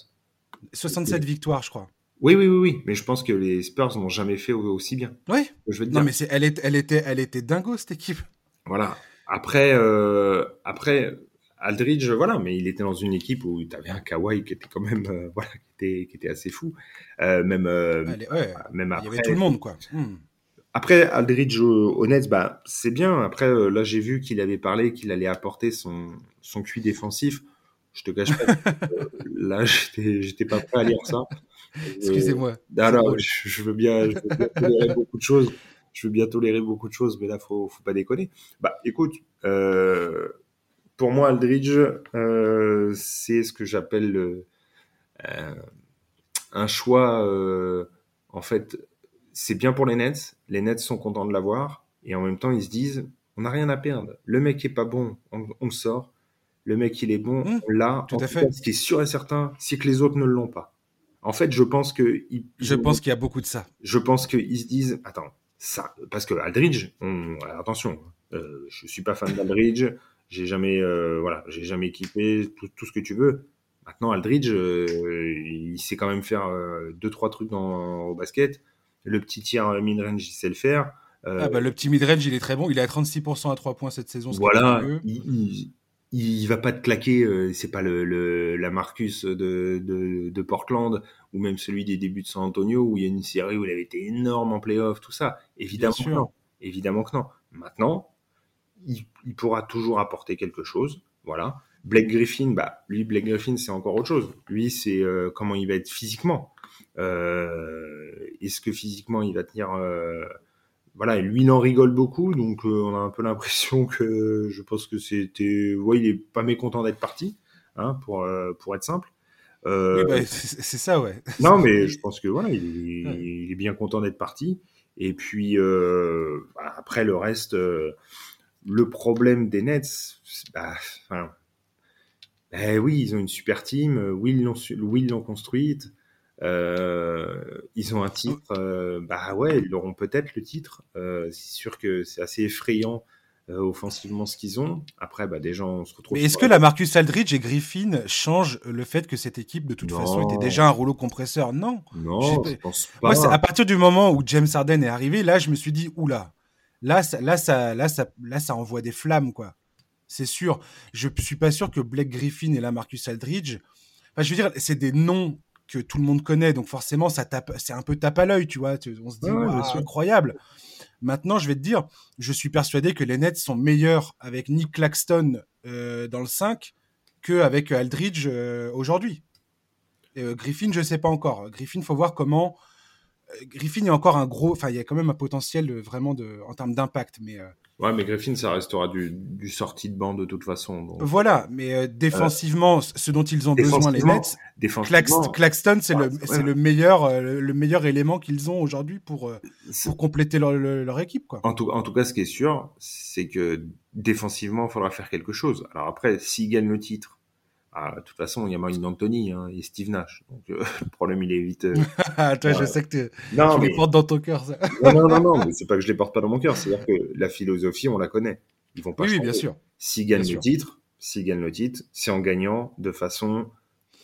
67 victoires, je crois. Oui, oui, oui, oui, mais je pense que les Spurs n'ont jamais fait au- aussi bien. Oui. Je veux te Non, dire. mais c'est, elle, est, elle, était, elle était dingo, cette équipe. Voilà. Après, euh, après Aldridge, voilà, mais il était dans une équipe où tu avais un Kawhi qui était quand même, euh, voilà, qui était, qui était assez fou. Euh, même, euh, ouais, même il y après. avait tout le monde, quoi. Hmm. Après, Aldridge au, au Nets, bah, c'est bien. Après, euh, là, j'ai vu qu'il avait parlé qu'il allait apporter son, son QI défensif. Je te cache pas. euh, là, j'étais, pas prêt à lire ça. Euh, Excusez-moi. Ah non, drôle. je, je veux bien, je veux bien tolérer beaucoup de choses. Je veux bien tolérer beaucoup de choses, mais là, faut, faut pas déconner. Bah, écoute, euh, pour moi, Aldridge, euh, c'est ce que j'appelle le- euh, un choix. euh, en fait, c'est bien pour les Nets. Les Nets sont contents de l'avoir, et en même temps, ils se disent, on n'a rien à perdre. Le mec est pas bon, on, on le sort. Le mec, il est bon, Mmh, on l'a. tout En à fait. cas, ce qui est sûr et certain, c'est que les autres ne l'ont pas. En fait, je pense que ils- Je pense qu'il y a beaucoup de ça. je pense qu'ils se disent, attends, ça, parce que Aldridge, on, attention, euh, je suis pas fan d'Aldridge, j'ai jamais, euh, voilà, j'ai jamais kiffé tout, tout ce que tu veux. Maintenant, Aldridge, euh, il sait quand même faire euh, deux trois trucs dans, au basket. Le petit tir mid-range, il sait le faire. Ah bah, le petit midrange, il est très bon. Il est à 36% à 3 points cette saison. ce voilà, il, il, il va pas te claquer, c'est pas le, le, la Marcus de, de, de Portland ou même celui des débuts de San Antonio où il y a une série où il avait été énorme en playoff, tout ça. Évidemment que non. Évidemment que non. Maintenant, il, il pourra toujours apporter quelque chose. Voilà. Blake Griffin, bah, lui, Blake Griffin, c'est encore autre chose. Lui, c'est euh, comment il va être physiquement. Euh, Est-ce que physiquement, il va tenir. euh, voilà, et lui, il en rigole beaucoup, donc euh, on a un peu l'impression que je pense que c'était. Ouais, il est pas mécontent d'être parti, hein, pour, euh, pour être simple. Euh, Oui, bah, c'est ça, ouais. non, mais je pense que voilà, il est, Ouais. il est bien content d'être parti. Et puis euh, bah, après le reste, euh, le problème des Nets, bah, enfin, bah oui, ils ont une super team. euh, Oui, ils l'ont, su- oui, ils l'ont construite. euh, ils ont un titre. euh, bah ouais, ils auront peut-être le titre. Euh, c'est sûr que c'est assez effrayant euh, offensivement ce qu'ils ont. Après, bah déjà, on se retrouve. Mais est-ce que la Marcus Aldridge et Griffin changent le fait que cette équipe, de toute Non. façon, était déjà un rouleau compresseur? Non. Non, je pense pas. Moi, c'est à partir du moment où James Harden est arrivé, là, je me suis dit, oula, là, ça, là, ça, là, ça, là, ça envoie des flammes, quoi. C'est sûr. Je suis pas sûr que Blake Griffin et la Marcus Aldridge. Enfin, je veux dire, c'est des noms que tout le monde connaît, donc forcément, ça tape, c'est un peu tape à l'œil, tu vois. On se dit, Ouais, sûr. incroyable. Maintenant, je vais te dire, je suis persuadé que les Nets sont meilleurs avec Nick Claxton euh, dans le 5 qu'avec Aldridge euh, aujourd'hui. Euh, Griffin, je sais pas encore. Griffin, faut voir comment. Euh, Griffin est encore un gros. Enfin, il y a quand même un potentiel de- vraiment de, en termes d'impact, mais euh, Ouais, mais Griffin, ça restera du, du sortie de banc de toute façon. donc. Voilà, mais euh, défensivement, ce dont ils ont besoin les Nets, Claxton, c'est Ouais, le, ouais. c'est le meilleur, euh, le- le meilleur élément qu'ils ont aujourd'hui pour, euh, compléter leur, leur, leur équipe, quoi. en, tout, en tout cas, ce qui est sûr, c'est que défensivement, il faudra faire quelque chose. Alors après, s'ils gagnent le titre, ah, de toute façon, il y a Mike D'Antoni hein, et Steve Nash. Donc euh, le problème, il est vite. euh, Ah, Toi, je sais que tu Non, tu mais les portes dans ton cœur, ça. non, non, non, non, mais c'est pas que je les porte pas dans mon cœur. C'est-à-dire que la philosophie, on la connaît. Ils vont pas Oui, bien sûr. S'ils gagnent Bien le sûr. titre, s'ils gagnent le titre, c'est en gagnant de façon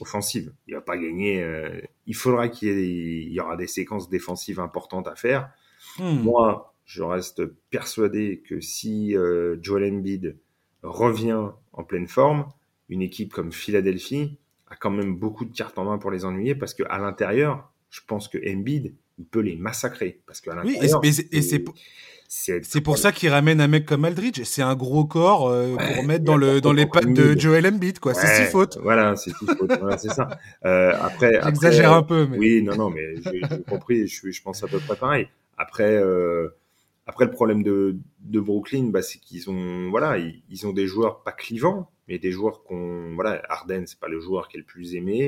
offensive. Il va pas gagner. euh, il faudra qu'il y ait, il y aura des séquences défensives importantes à faire. Hmm. Moi, je reste persuadé que si euh, Joel Embiid revient en pleine forme, une équipe comme Philadelphie a quand même beaucoup de cartes en main pour les ennuyer parce qu'à l'intérieur, je pense que Embiid, il peut les massacrer. Parce qu'à Oui, l'intérieur, c'est- et c'est pour- c'est c'est pour ça qu'ils ramènent un mec comme Aldridge. C'est un gros corps euh, Ouais, pour mettre dans, le, dans les pattes de. Joel Embiid, quoi. c'est six fautes. Voilà, c'est six fautes. voilà, c'est ça. Euh, après, J'exagère un peu, mais. Oui, non, non, mais j'ai compris. Je pense à peu près pareil. Après, euh, après le problème de, de Brooklyn, bah, c'est qu'ils ont, voilà, ils, ils ont des joueurs pas clivants, mais des joueurs qu'on, voilà, Harden, c'est pas le joueur qui est le plus aimé.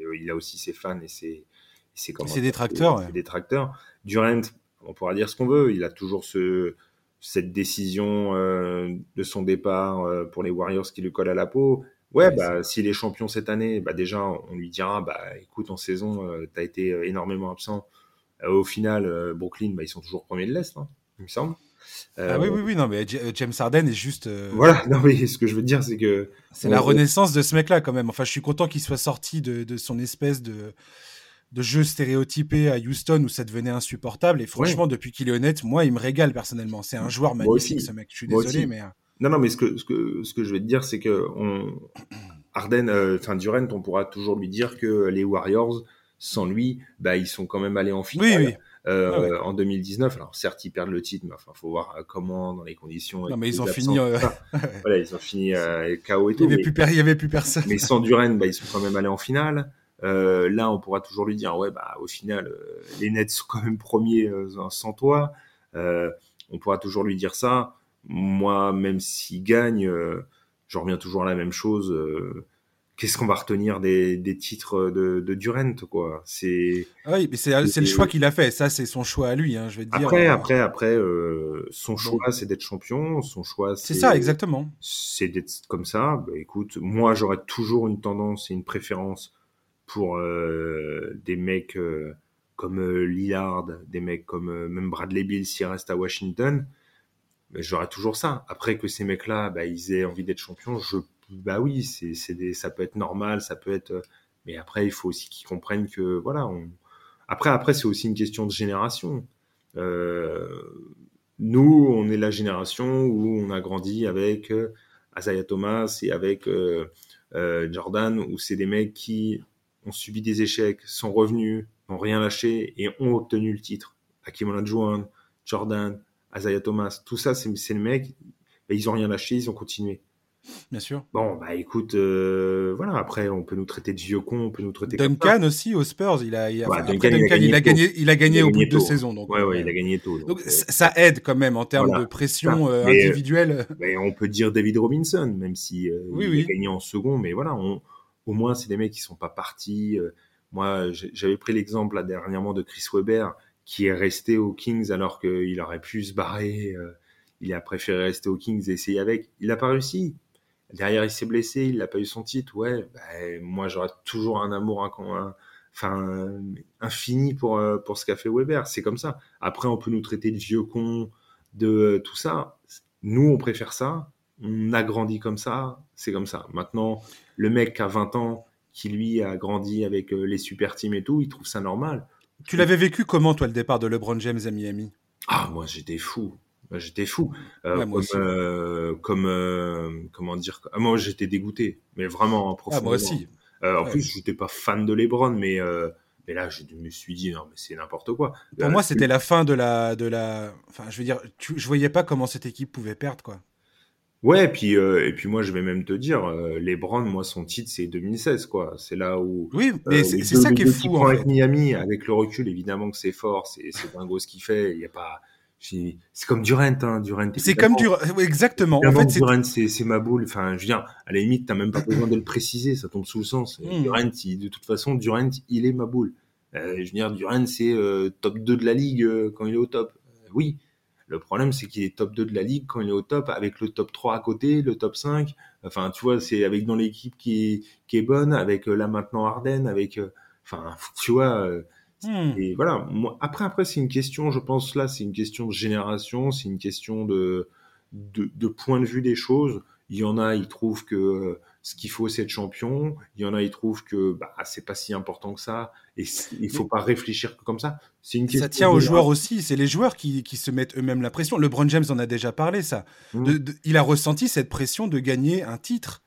Et, euh, il a aussi ses fans et ses, et ses, comment Ses détracteurs, ses- ouais. détracteurs. Durant, on pourra dire ce qu'on veut. Il a toujours ce, cette décision euh, de son départ euh, pour les Warriors qui lui colle à la peau. Ouais, Ouais, bah, s'il est champion cette année, bah, déjà, on lui dira, bah, écoute, en saison, euh, t'as été euh, énormément absent. Euh, au final, euh, Brooklyn, bah, ils sont toujours premiers de l'Est, hein, il me semble. Euh, Ah oui, oui, oui, non, mais James Harden est juste. euh, Voilà, non, mais ce que je veux dire, c'est que. C'est la renaissance de ce mec-là, quand même. Enfin, je suis content qu'il soit sorti de, de son espèce de, de jeu stéréotypé à Houston où ça devenait insupportable. Et franchement, depuis qu'il est honnête, moi, il me régale personnellement. C'est un joueur magnifique, ce mec. Je suis Moi désolé, aussi. mais. euh, Non, non, mais ce que, ce que, ce que je vais te dire, c'est que on, Harden, euh, enfin, Durant, on pourra toujours lui dire que les Warriors, sans lui, bah, ils sont quand même allés en finale. Oui, oui. Euh, Ouais, ouais. en 2019. Alors certes, ils perdent le titre, mais enfin, faut voir euh, comment, dans les conditions. Non, mais ils ont fini. euh. Voilà, ils ont fini KO et il tout. n'y avait, il y avait plus personne. mais sans Duran, bah, ils sont quand même allés en finale. Euh, là, on pourra toujours lui dire, ouais, bah, au final, euh, les Nets sont quand même premiers euh, sans toi. On pourra toujours lui dire ça. Moi, même s'il gagne, je reviens toujours à la même chose. Qu'est-ce qu'on va retenir des, des titres de, de Durant, quoi C'est Ah oui, mais c'est c'est le choix qu'il a fait. Ça, c'est son choix à lui, hein, je vais te dire. après, après, après, euh, son choix, c'est d'être champion. Son choix, C'est ça, exactement. c'est d'être comme ça. Bah, écoute, moi, j'aurais toujours une tendance et une préférence pour euh, des mecs euh, comme Lillard, des mecs comme même Bradley Bill s'il reste à Washington. Mais J'aurais toujours ça. Après que ces mecs-là, bah, ils aient envie d'être champions, je, bah oui, c'est, des, ça peut être normal, ça peut être. euh, Mais après, il faut aussi qu'ils comprennent que voilà. On... Après, après, c'est aussi une question de génération. Euh, nous, on est la génération où on a grandi avec euh, Isaiah Thomas et avec euh, euh, Jordan, où c'est des mecs qui ont subi des échecs, sont revenus, n'ont rien lâché et ont obtenu le titre. Hakim Olajuwon, Jordan, Isaiah Thomas, tout ça, c'est les mecs, ils ont rien lâché, ils ont continué. Bien sûr. Bon, bah écoute, euh, voilà, après, on peut nous traiter de vieux cons, on peut nous traiter comme. Duncan aussi aux Spurs, il a, il a- Ouais, après Duncan, il a Duncan, il a gagné il a gagné Il a au bout de deux saisons. Donc, Ouais, ouais, euh, il a gagné tôt. donc, donc euh, ça aide quand même en termes Voilà. de pression euh, Mais, individuelle. Mais on peut dire David Robinson, même si euh, Oui, il oui. a gagné en second, mais voilà, on, au moins c'est des mecs qui sont pas partis. moi, j'avais pris l'exemple là, dernièrement de Chris Webber, qui est resté aux Kings alors qu'il aurait pu se barrer. il a préféré rester aux Kings et essayer avec. Il n'a pas réussi. Derrière, il s'est blessé, il n'a pas eu son titre. Ouais, bah, moi j'aurais toujours un amour, un, un- enfin infini pour euh, pour ce qu'a fait Weber. C'est comme ça. Après, on peut nous traiter de vieux cons, de euh, tout ça. Nous, on préfère ça. On a grandi comme ça. C'est comme ça. Maintenant, le mec a 20 ans, qui lui a grandi avec euh, les super teams et tout, il trouve ça normal. Tu l'avais vécu comment, toi, le départ de LeBron James à Miami? Ah, moi, j'étais fou. Moi, J'étais fou. Euh, Ouais, moi comme, aussi. euh, comme euh, comment dire ah, Moi, j'étais dégoûté, mais vraiment en Ah, profondément. moi aussi. Euh, en Ouais. plus, j'étais pas fan de LeBron, mais euh, mais là, je me suis dit non, mais c'est n'importe quoi. Pour Euh, moi, c'était la fin de la, de la. Enfin, je veux dire, tu, je voyais pas comment cette équipe pouvait perdre, quoi. Ouais, et puis euh, et puis moi, je vais même te dire, euh, LeBron, moi, son titre, c'est 2016, quoi. C'est là où Oui, mais Euh, c'est ça qui est fou, en avec fait. Miami, avec le recul, évidemment que c'est fort, c'est c'est dingo ce qu'il fait. Il y a pas, c'est comme Durant, hein, Durant. C'est comme Durant, exactement. En fait, Durant, c'est ma boule. Enfin, je veux dire, à la limite, t'as même pas besoin de le préciser, ça tombe sous le sens. Hmm. Durant, de toute façon, Durant, il est ma boule. Euh, je veux dire, Durant, c'est euh, top 2 de la ligue euh, quand il est au top. oui. Le problème, c'est qu'il est top 2 de la ligue quand il est au top, avec le top 3 à côté, le top 5. Enfin, tu vois, c'est avec dans l'équipe qui est, qui est bonne, avec là maintenant Arden, avec, enfin, tu vois, Hmm. Et voilà. Moi, après, après, c'est une question, je pense là, c'est une question de génération, c'est une question de, de, point de vue des choses. Il y en a, ils trouvent que euh, ce qu'il faut, c'est être champion. Il y en a, ils trouvent que bah, c'est pas si important que ça. Et il faut pas réfléchir comme ça. C'est une ça tient aux joueurs aussi. C'est les joueurs qui, qui se mettent eux-mêmes la pression. LeBron James en a déjà parlé, ça. Hmm. il a ressenti cette pression de gagner un titre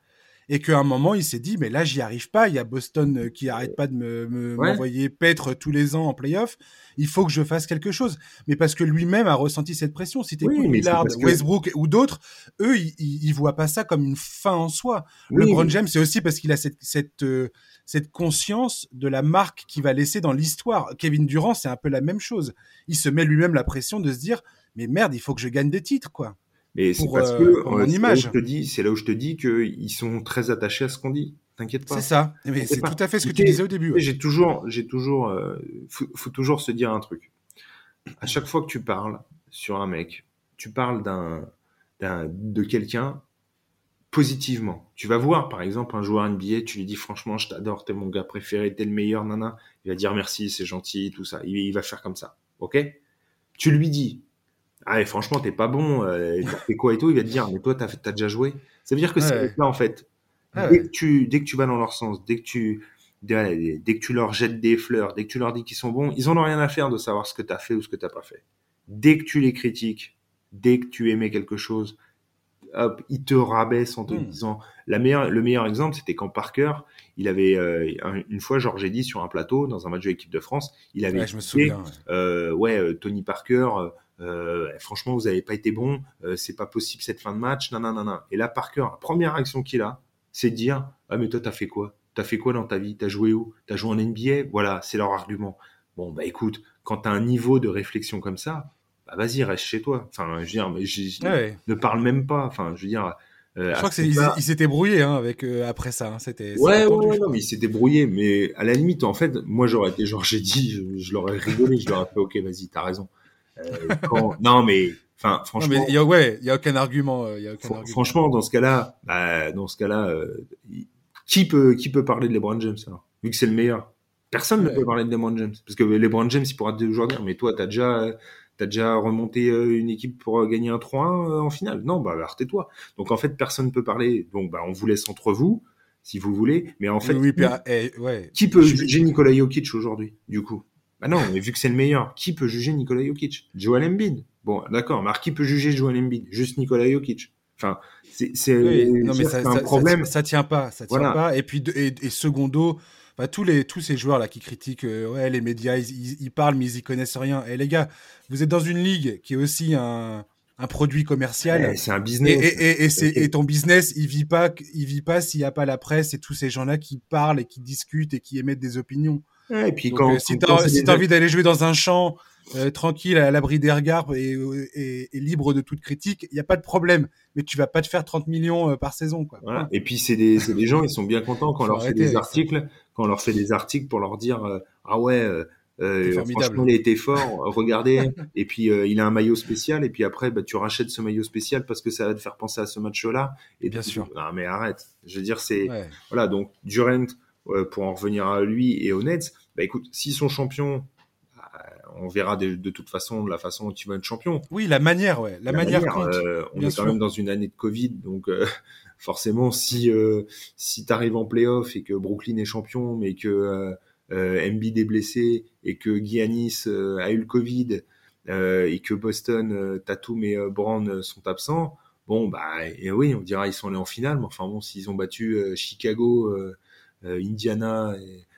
et qu'à un moment il s'est dit mais là j'y arrive pas. Il y a Boston euh, qui arrête pas de me m'envoyer paître tous les ans en playoff. Il faut que je fasse quelque chose. Mais parce que lui-même a ressenti cette pression. Si t'écoutes oui, Millard Westbrook ou d'autres eux ils, ils, voient pas ça comme une fin en soi. Le LeBron James c'est aussi parce qu'il a cette cette euh, cette conscience de la marque qu'il va laisser dans l'histoire. Kevin Durant c'est un peu la même chose. Il se met lui-même la pression de se dire mais merde il faut que je gagne des titres quoi mais c'est parce euh, que euh, image. je te dis, c'est là où je te dis qu'ils sont très attachés à ce qu'on dit. T'inquiète pas. C'est ça. C'est tout à fait ce que tu disais au début. J'ai toujours, j'ai toujours, euh, faut, toujours se dire un truc. À chaque fois que tu parles sur un mec, tu parles d'un, de quelqu'un positivement. Tu vas voir, par exemple, un joueur NBA, tu lui dis franchement, je t'adore, t'es mon gars préféré, t'es le meilleur, nana. Il va dire merci, c'est gentil, tout ça. Il, il va faire comme ça. Ok? Tu lui dis, ah, franchement, t'es pas bon, euh, fait quoi et tout, il va te dire, mais toi, t'as, as déjà joué. Ça veut dire que c'est là, en fait. Ah dès, que tu, dès que tu vas dans leur sens, dès que tu, dès, que tu leur jettes des fleurs, dès que tu leur dis qu'ils sont bons, ils en ont rien à faire de savoir ce que t'as fait ou ce que t'as pas fait. Dès que tu les critiques, dès que tu aimais quelque chose, hop, ils te rabaissent en te hmm. disant. La meilleure, le meilleur exemple, c'était quand Parker, il avait euh, une fois, Georges dit sur un plateau dans un match de l'équipe de France, il avait. Ouais, je me souviens. Euh, ouais, Tony Parker. Euh, franchement, vous n'avez pas été bon, euh, c'est pas possible cette fin de match, nan, nan, nan, Et là, Parker, la première action qu'il a, c'est de dire Ah, mais toi, t'as fait quoi? T'as fait quoi dans ta vie? T'as joué où? T'as joué en NBA Voilà, c'est leur argument. Bon, bah écoute, quand t'as un niveau de réflexion comme ça, bah vas-y, reste chez toi. Enfin, je veux dire, mais ne parle même pas. Enfin, je veux dire. Euh, je crois qu'il s'était brouillé hein, avec après ça. Hein, c'était. Ouais, ouais, non, mais il s'était brouillé. Mais à la limite, en fait, moi j'aurais été genre j'ai dit, je, je l'aurais rigolé, je leur ai fait ok, vas-y, t'as raison. Euh, non, mais enfin, franchement. il y a, ouais, il y a aucun argument. Euh, y a aucun argument. Franchement, dans ce cas-là, bah, dans ce cas-là, euh, qui peut, qui peut parler de LeBron James alors, vu que c'est le meilleur? Personne ne peut parler de LeBron James parce que LeBron James, il pourra toujours dire, mais toi, t'as déjà, t'as déjà remonté une équipe pour gagner un 3-1 en finale? Non, bah, toi Donc en fait, personne ne peut parler. Donc bah, on vous laisse entre vous si vous voulez. Mais en fait, oui, eh, ouais. qui peut juger Nikola Jokic aujourd'hui, du coup? Bah non, mais vu que c'est le meilleur, qui peut juger Nikola Jokic? Joel Embiid. Bon, d'accord, mais qui peut juger Joel Embiid? Juste Nikola Jokic. Enfin, c'est un problème. Ça, tient pas, ça tient pas. Et puis, et, et secondo, bah, tous les tous ces joueurs là qui critiquent, euh, ouais, les médias, ils, parlent mais ils y connaissent rien. Et les gars, vous êtes dans une ligue qui est aussi un, un produit commercial. c'est un business. Et, et, et, ton business, il vit pas, il vit pas s'il y a pas la presse et tous ces gens là qui parlent et qui discutent et qui émettent des opinions et puis quand, euh, si tu as, envie d'aller jouer dans un champ euh, tranquille, à l'abri des regards et, et, et, libre de toute critique, il n'y a pas de problème. Mais tu vas pas te faire 30 millions euh, par saison. Quoi. Voilà. Et puis c'est des, des, gens, ils sont bien contents quand on leur fait des articles, quand on leur fait des articles pour leur dire ah ouais. Franchement, il a été fort. regardez. et puis il a un maillot spécial. Et puis après, bah, tu rachètes ce maillot spécial parce que ça va te faire penser à ce match-là. Et bien sûr. Ah mais arrête. Je veux dire, c'est voilà. Donc Durant, pour en revenir à lui et aux Nets, bah écoute, s'ils sont champions, bah, on verra de, toute façon la façon dont ils vont être champions. Oui, la manière, ouais, la, manière, compte. Euh, on est quand même dans une année de Covid, donc euh, forcément, si si t'arrives en playoff et que Brooklyn est champion, mais que euh, Embiid est blessé et que Giannis a eu le Covid et que Boston, Tatum et Brown sont absents, bon bah et oui, on dira ils sont allés en finale, mais enfin bon, s'ils ont battu Chicago euh, Indiana.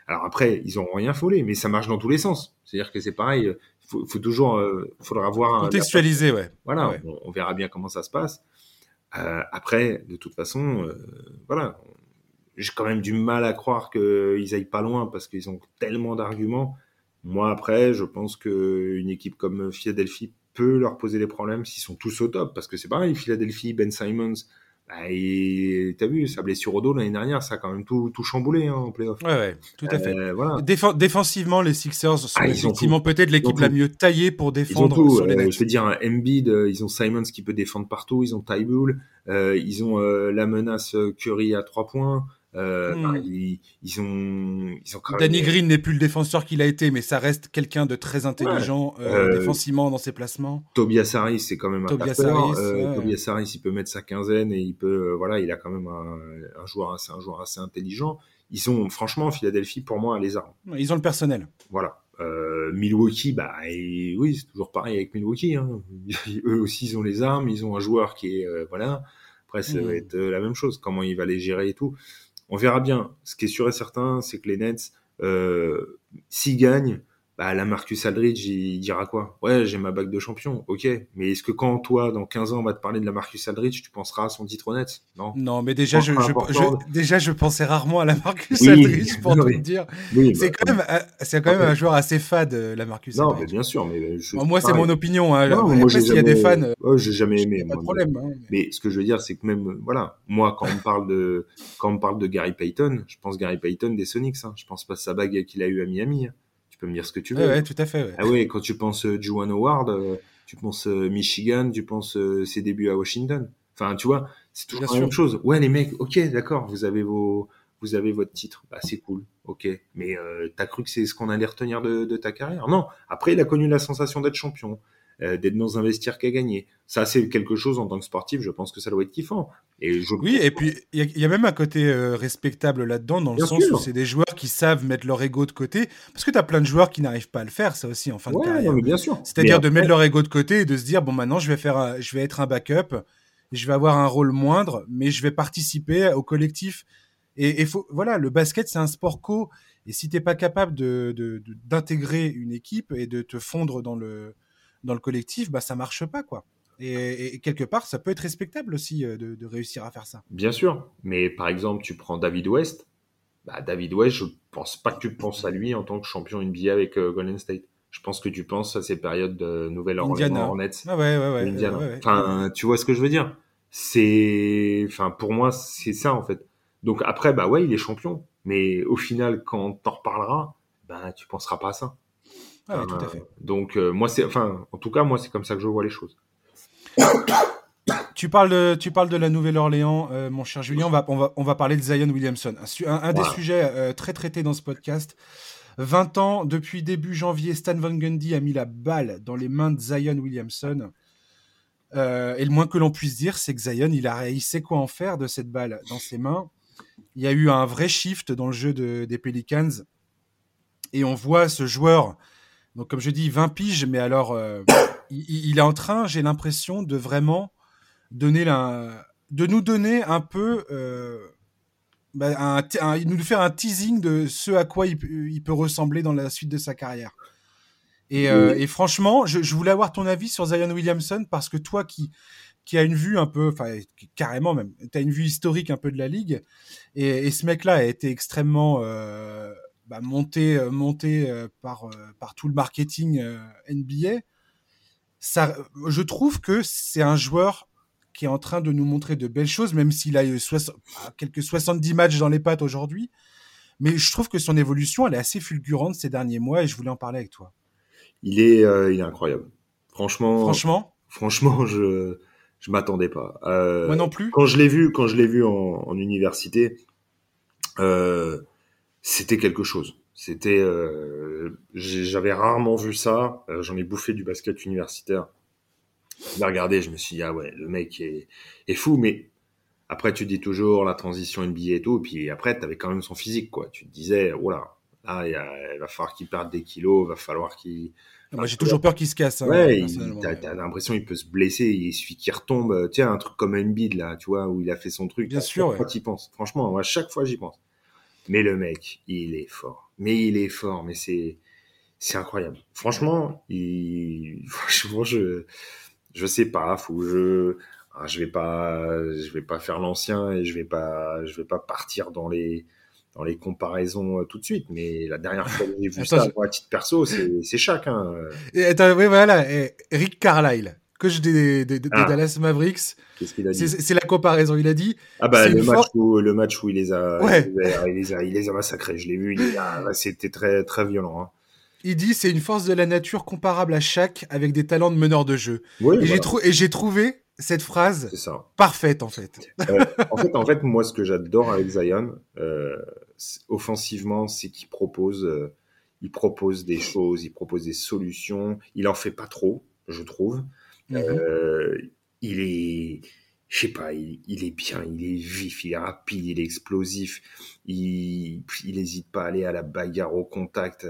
Alors après, ils n'ont rien folé, mais ça marche dans tous les sens. C'est-à-dire que c'est pareil. Il faut, faut, toujours, euh, faudra avoir contextualiser, ouais. Voilà, On, verra bien comment ça se passe. Euh, après, de toute façon, euh, voilà, j'ai quand même du mal à croire qu'ils aillent pas loin parce qu'ils ont tellement d'arguments. Moi, après, je pense qu'une équipe comme Philadelphie peut leur poser des problèmes s'ils sont tous au top. Parce que c'est pareil, Philadelphie, Ben Simons, bah, et t'as vu, sa blessure au dos l'année dernière, ça a quand même tout, tout chamboulé hein, en playoff. Ouais, ouais, tout à fait. Euh, voilà. défensivement, les Sixers sont Ah, effectivement peut-être l'équipe la mieux taillée pour Ils ont défendre tout. sur les euh, je veux dire, un Embiid, euh, ils ont Simons qui peut défendre partout, ils ont Tybull, euh, ils ont euh, la menace Curry à trois points. Euh, Hmm. bah, ils, ils ont, ils ont quand même- Danny Green n'est plus le défenseur qu'il a été, mais ça reste quelqu'un de très intelligent euh, Euh, défensivement dans ses placements. Tobias Harris, c'est quand même un Tobias. Harris, ouais. Tobias Harris, il peut mettre sa quinzaine et il peut, voilà, il a quand même un, un joueur assez, un joueur assez intelligent. Ils ont, franchement, Philadelphie, pour moi, a les armes. Ils ont le personnel. Voilà. Euh, Milwaukee, bah, et oui, c'est toujours pareil avec Milwaukee. Hein. Eux aussi, ils ont les armes, ils ont un joueur qui est, euh, voilà. Après, ça va être euh, la même chose. Comment il va les gérer et tout. On verra bien. Ce qui est sûr et certain, c'est que les Nets, euh, s'ils gagnent, bah, la Marcus Aldridge, il dira quoi? Ouais, j'ai ma bague de champion, ok. Mais est-ce que quand toi, dans 15 ans, on va te parler de la Marcus Aldridge, tu penseras à son titre Nets Non. Non, mais déjà, je, je- je- déjà, je pensais rarement à la Marcus Oui, Aldridge pour oui. te dire. Oui, C'est bah, quand même, euh, c'est quand même un joueur assez fade, euh, la Marcus Non, mais Aldridge. bien sûr, mais je- Bon, moi, c'est mon opinion. Hein. Non, Après, moi, s'il y a des fans, euh, Ouais, j'ai jamais aimé. pas de problème. hein. Mais ce que je veux dire, c'est que même, euh, voilà, moi, quand on me parle de, quand on parle de Gary Payton, je pense Gary Payton des Sonics, hein. Je pense pas sa bague qu'il a eu à Miami. Tu peux me dire ce que tu veux. Ouais, ouais, tout à fait. ouais. Ah ouais, quand tu penses euh, Juwan Howard, euh, tu penses euh, Michigan, tu penses euh, ses débuts à Washington. Enfin, tu vois, c'est toujours Bien la même chose. Ouais, les mecs, ok, d'accord, vous avez vos, vous avez votre titre, bah c'est cool, ok. Mais euh, t'as cru que c'est ce qu'on allait retenir de, de ta carrière? Non. Après, il a connu la sensation d'être champion, euh, d'être dans un vestiaire a gagné. Ça, c'est quelque chose en tant que sportif. Je pense que ça doit être kiffant. Et je Oui, et puis il y, a- il y a même un côté euh, respectable là-dedans, dans le sens sûr. où c'est des joueurs qui savent mettre leur ego de côté. Parce que tu as plein de joueurs qui n'arrivent pas à le faire, ça aussi, en fin de carrière. non, bien sûr. C'est-à-dire de mettre leur ego de côté et de se dire bon maintenant je vais faire un- je vais être un backup, je vais avoir un rôle moindre, mais je vais participer au collectif. Et, et faut voilà le basket c'est un sport co et si t'es pas capable de de- de- d'intégrer une équipe et de te fondre dans le dans le collectif bah ça marche pas quoi. Et, et quelque part ça peut être respectable aussi euh, de, de réussir à faire ça. Bien sûr, mais par exemple, tu prends David West. Bah, David West, je pense pas que tu penses à lui en tant que champion NBA avec euh, Golden State. Je pense que tu penses à ces périodes de Nouvelle-Orléans. Hornets, Ah ouais ouais ouais. Indiana. ouais, ouais. Enfin, tu vois ce que je veux dire C'est, enfin, pour moi, c'est ça en fait. Donc après, bah ouais, il est champion, mais au final, quand t'en reparleras, bah tu penseras pas à ça. Ah ouais, tout à Euh, fait. Donc euh, moi, c'est, enfin, en tout cas, moi, c'est comme ça que je vois les choses. Tu parles de, tu parles de la Nouvelle-Orléans, euh, mon cher Julien. On va, on, va, on va parler de Zion Williamson. Un, des sujets euh, très traités dans ce podcast. 20 ans, depuis début janvier, Stan Van Gundy a mis la balle dans les mains de Zion Williamson. Euh, et le moins que l'on puisse dire, c'est que Zion, il, a, il sait quoi en faire de cette balle dans ses mains. Il y a eu un vrai shift dans le jeu de- des Pelicans. Et on voit ce joueur, donc comme je dis, 20 piges, mais alors euh, il, il est en train, j'ai l'impression, de vraiment donner la, de nous donner un peu, euh, bah, un, un- nous faire un teasing de ce à quoi il, peut- il peut ressembler dans la suite de sa carrière. Et, euh, et franchement, je, je voulais avoir ton avis sur Zion Williamson parce que toi qui qui a une vue un peu, enfin carrément même, tu as une vue historique un peu de la ligue, et, et ce mec-là a été extrêmement euh, bah, monté, euh, monté euh, par, euh, par tout le marketing NBA. Ça, je trouve que c'est un joueur qui est en train de nous montrer de belles choses, même s'il a eu soix- quelques 70 matchs dans les pattes aujourd'hui. Mais je trouve que son évolution, elle est assez fulgurante ces derniers mois et je voulais en parler avec toi. Il est, euh, il est incroyable. Franchement, Franchement, franchement, je, je m'attendais pas. Euh, moi non plus. quand je l'ai vu, quand je l'ai vu en, en université, euh, c'était quelque chose. C'était, euh, j'avais rarement vu ça. Euh, J'en ai bouffé du basket universitaire. Je l'ai regardé, je me suis dit ah ouais, le mec est, est fou. Mais après, tu dis toujours la transition NBA et tout. Et puis après, t'avais quand même son physique, quoi. Tu te disais, voilà, là, il, y a- il va falloir qu'il perde des kilos, il va falloir qu'il Moi, j'ai toujours peur qu'il se casse. hein, Ouais, t'as l'impression qu'il peut se blesser, il suffit qu'il retombe. Tiens, un truc comme Embiid là, tu vois, où il a fait son truc. Bien sûr, chaque ouais. fois t'y penses. Franchement, à chaque fois j'y pense. Mais le mec, il est fort. Mais il est fort, mais c'est c'est incroyable. Franchement, il franchement je je sais pas, faut que je ah, je vais pas je vais pas faire l'ancien et je vais pas je vais pas partir dans les dans les comparaisons tout de suite, mais la dernière fois que j'ai vu ça, à titre perso, c'est chaque. Hein. Et attends, oui, voilà, Rick Carlisle, coach des, des, ah. Dallas Mavericks. Qu'est-ce qu'il a dit C'est la comparaison. Il a dit. Ah bah le match, où, le match où il les a, il, les a il, les a, massacrés. Je l'ai vu. C'était très très violent. Hein. Il dit c'est une force de la nature comparable à chaque avec des talents de meneur de jeu. Oui, et j'ai trouvé cette phrase parfaite en fait. Euh, en fait, en fait, moi, ce que j'adore avec Zion, euh, offensivement, c'est qu'il propose, euh, il propose des choses, il propose des solutions. Il en fait pas trop, je trouve. Mm-hmm. il est, je sais pas, il, est bien, il est vif, il est rapide, il est explosif. Il, il hésite pas à aller à la bagarre au contact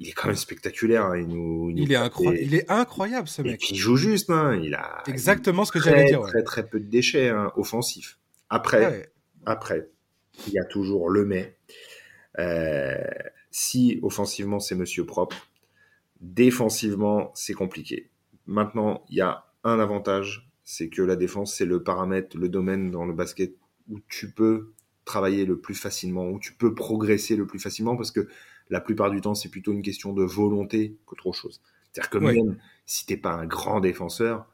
il est quand même spectaculaire. Hein. Il, nous, il, est incroyable. il est incroyable ce mec. il joue juste. Hein. Il a exactement ce que j'allais dire. Très très peu de déchets hein, offensifs. Après, après, il y a toujours le mais. Euh, si offensivement c'est Monsieur propre, défensivement c'est compliqué. Maintenant, il y a un avantage, c'est que la défense c'est le paramètre, le domaine dans le basket où tu peux travailler le plus facilement, où tu peux progresser le plus facilement parce que la plupart du temps, c'est plutôt une question de volonté qu'autre chose. C'est-à-dire que même si t'es pas un grand défenseur,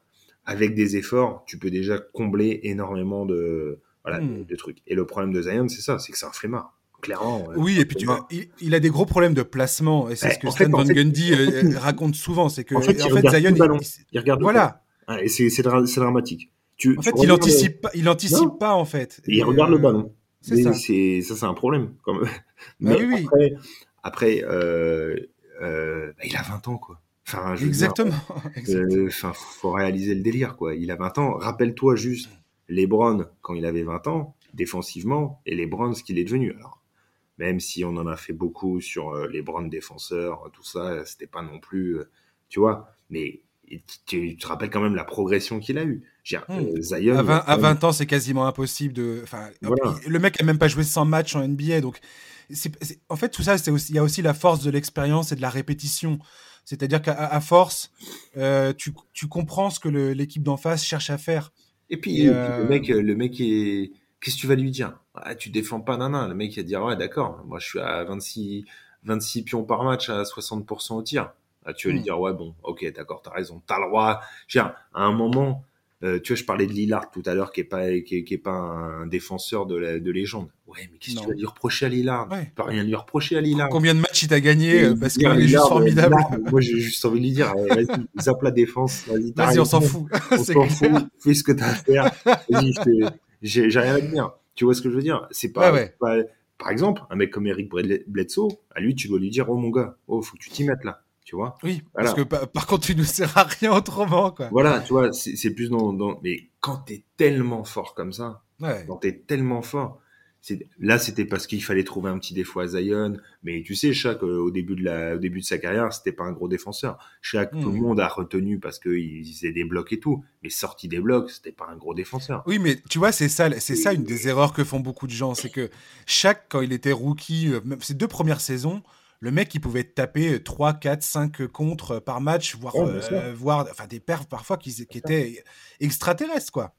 avec des efforts, tu peux déjà combler énormément de, voilà, de, hmm. trucs. Et le problème de Zion, c'est ça, c'est que c'est un flemmard. Clairement. Oui, et puis tu, il, a des gros problèmes de placement, et c'est ce que Stan Van Gundy euh, raconte souvent, c'est que en fait, il, Zion, il, regarde voilà. et c'est dramatique. Tu, en fait, il anticipe pas, il anticipe pas en fait. il regarde le euh, ballon. C'est ça. Ça, c'est un problème. Comme... Bah Mais oui, après, après, euh, euh, bah, il a 20 ans, quoi. Enfin, Exactement. Euh, enfin, faut réaliser le délire, quoi. Il a 20 ans. Rappelle-toi juste LeBron quand il avait 20 ans, défensivement, et LeBron ce qu'il est devenu. Alors, même si on en a fait beaucoup sur les LeBron défenseurs, tout ça, c'était pas non plus, tu vois. Mais tu, te rappelles quand même la progression qu'il a eue. Hmm. Zion, à 20, ans, c'est quasiment impossible de. Enfin, le mec a même pas joué 100 matchs en NBA, donc en fait, tout ça, il y a aussi la force de l'expérience et de la répétition. C'est-à-dire qu'à force, euh, tu, tu, comprends ce que l'équipe d'en face cherche à faire. Et puis, le euh, mec, le mec est, qu'est-ce que tu vas lui dire? Ah, Tu défends pas nana. Le mec il va dire ouais d'accord, moi je suis à 26, 26 pions par match à 60% au tir. Ah, tu vas lui hmm. dire ouais bon, ok d'accord, t'as raison, t'as le droit. à un moment, euh, tu vois, je parlais de Lillard tout à l'heure, qui est pas qui est, pas un défenseur de, de légende. Ouais, mais qu'est-ce que tu vas lui reprocher à Lillard? Tu peux rien lui reprocher à Lillard. Combien de matchs il t'a gagné euh, Parce qu'il est juste formidable. moi, j'ai juste envie de lui dire, vas-y, zappe la défense. Vas-y, vas on s'en fout. On s'en fout. Fais ce que t'as à faire. Vas-y, j'ai rien à dire. Tu vois ce que je veux dire? C'est pas, pas, par exemple, un mec comme Eric Bledsoe, à lui, tu dois lui dire, oh mon gars, oh, faut que tu t'y mettes là tu vois? Oui, parce que par contre, tu ne sers à rien autrement, quoi. Voilà, tu vois, c'est plus dans, dans, mais quand t'es tellement fort comme ça, quand t'es tellement fort, là c'était parce qu'il fallait trouver un petit défaut à Zion, mais tu sais, chaque euh, au début de la, au début de sa carrière, c'était pas un gros défenseur. Chaque tout le hmm. monde a retenu parce qu'il faisait des blocs et tout, mais sorti des blocs, c'était pas un gros défenseur. Oui, mais tu vois, c'est ça, c'est ça une des erreurs que font beaucoup de gens, c'est que chaque quand il était rookie, euh, même ses deux premières saisons le mec il pouvait taper 3, 4, 5 contre par match, voire, euh, enfin, des perfs parfois qui, étaient extraterrestres, quoi.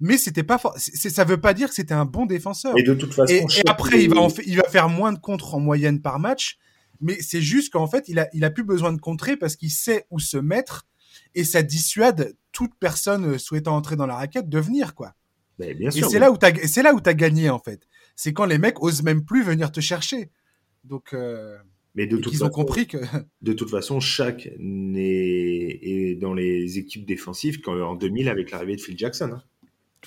Mais c'était pas ça veut pas dire que c'était un bon défenseur. Et de toute façon, et, après il va, il va faire moins de contre en moyenne par match, mais c'est juste qu'en fait il a, il a plus besoin de contrer parce qu'il sait où se mettre et ça dissuade toute personne souhaitant entrer dans la raquette de venir, quoi. bien sûr, et c'est là où c'est là où t'as gagné en fait. C'est quand les mecs osent même plus venir te chercher. Donc euh, mais de toute façon, ont compris que de toute façon, chaque est, dans les équipes défensives quand, en 2000 avec l'arrivée de Phil Jackson. Hein.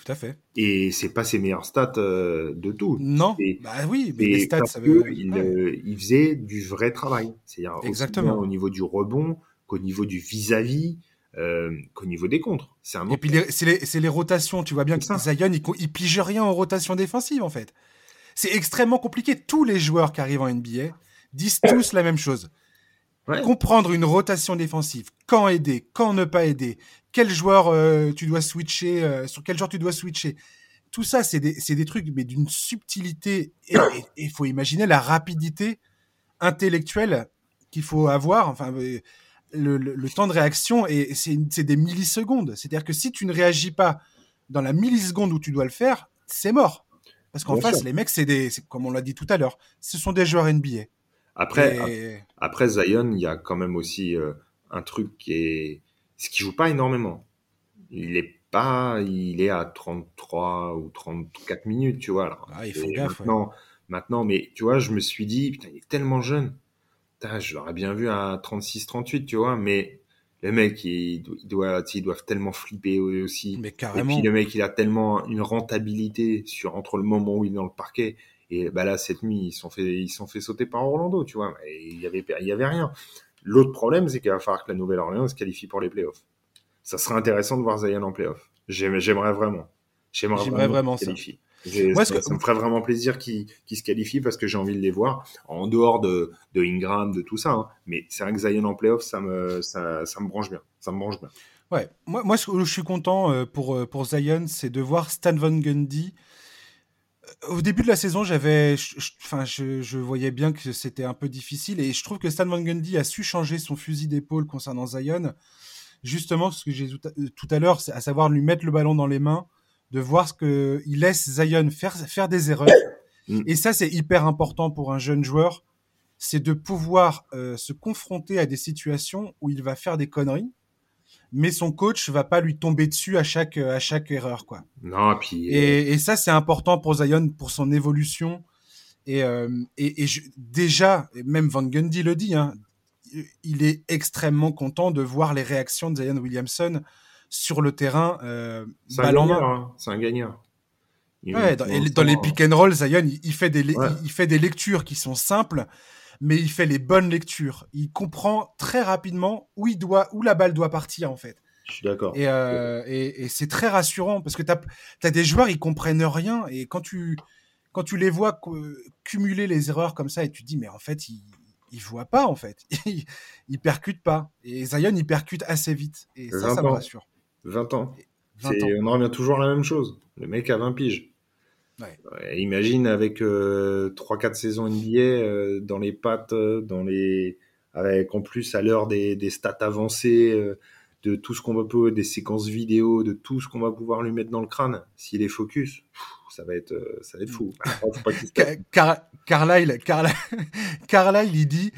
Tout à fait. Et c'est pas ses meilleures stats euh, de tout. Non. bah oui, mais les stats, ça veut. Il, euh, il, faisait du vrai travail. C'est-à-dire Exactement. au niveau du rebond qu'au niveau du vis-à-vis. Euh, qu'au niveau des contres. Un Et puis c'est les, les, rotations. Tu vois bien que Zion, il, il pige rien en rotation défensive en fait. C'est extrêmement compliqué. Tous les joueurs qui arrivent en NBA, disent tous la même chose. Comprendre une rotation défensive, quand aider, quand ne pas aider, quel joueur euh, tu dois switcher, euh, sur quel joueur tu dois switcher. Tout ça, c'est des, des, trucs, mais d'une subtilité. Et il faut imaginer la rapidité intellectuelle qu'il faut avoir. Enfin, euh, le, le, temps de réaction, et c'est des millisecondes. C'est-à-dire que si tu ne réagis pas dans la milliseconde où tu dois le faire, c'est mort. Parce qu'en face, les mecs, c'est des, comme on l'a dit tout à l'heure, ce sont des joueurs NBA. Après, après Zion, il y a quand même aussi euh, un truc qui est, ce qui joue pas énormément. Il est pas, il est à 33 ou 34 minutes, tu vois. Alors, ah, il faut gaffe. Maintenant, maintenant, mais tu vois, je me suis dit, putain, il est tellement jeune. je l'aurais bien vu à 36, 38, tu vois, mais le mec, il, doit, ils doivent tellement flipper aussi. Mais carrément. Et puis le mec, il a tellement une rentabilité sur entre le moment où il est dans le parquet et bah là cette nuit ils sont fait ils sont fait sauter par Orlando, tu vois. Il y avait il y avait rien. L'autre problème, c'est qu'il va falloir que la Nouvelle-Orléans se qualifie pour les playoffs. Ça serait intéressant de voir Zion en playoffs. J'aimerais vraiment. J'aimerais vraiment, ça. Moi, ça, ça, me ferait vraiment plaisir qu'ils se qualifient parce que j'ai envie de les voir en dehors de, de Ingram, de tout ça. Hein. Mais c'est vrai que Zion en playoff, ça me, ça, ça, me branche bien. Ça me branche bien. Ouais, moi, moi je suis content euh, pour, euh, pour Zion, c'est de voir Stan Van Gundy. Euh, au début de la saison, j'avais, enfin, je, je, voyais bien que c'était un peu difficile et je trouve que Stan Van Gundy a su changer son fusil d'épaule concernant Zion. Justement, ce que j'ai tout à l'heure, à savoir lui mettre le ballon dans les mains de voir ce que il laisse Zion faire faire des erreurs. Mm. Et ça, c'est hyper important pour un jeune joueur, c'est de pouvoir euh, se confronter à des situations où il va faire des conneries, mais son coach va pas lui tomber dessus à chaque à chaque erreur, quoi. Non, puis et, euh, et ça, c'est important pour Zion pour son évolution. Et, euh, et, et je, déjà, même Van Gundy le dit, hein, il est extrêmement content de voir les réactions de Zion Williamson sur le terrain, euh, balle en main. Hein. C'est un gagnant. Ouais, dans, dans, les pick and roll, Zion, il, fait des, il, fait des lectures qui sont simples, mais il fait les bonnes lectures. Il comprend très rapidement où il doit, où la balle doit partir en fait. Je suis d'accord. Et, euh, et, et c'est très rassurant parce que tu as, des joueurs, ils comprennent rien et quand tu, quand tu les vois cumuler les erreurs comme ça et tu te dis mais en fait ils, il voit pas en fait, il, il percute pas. Et Zion il percute assez vite et ça, ça me rassure. 20 ans. On en revient toujours à la même chose. Le mec a 20 piges. Imagine avec 3-4 euh, saisons NBA euh, dans les pattes, euh, dans les... avec en plus à l'heure des, des, stats avancées, de tout ce qu'on va pouvoir, des séquences vidéo, de tout ce qu'on va pouvoir lui mettre dans le crâne, s'il est focus, ça va être, ça va être fou. Car, Carlyle, Carlyle, Carlyle, il dit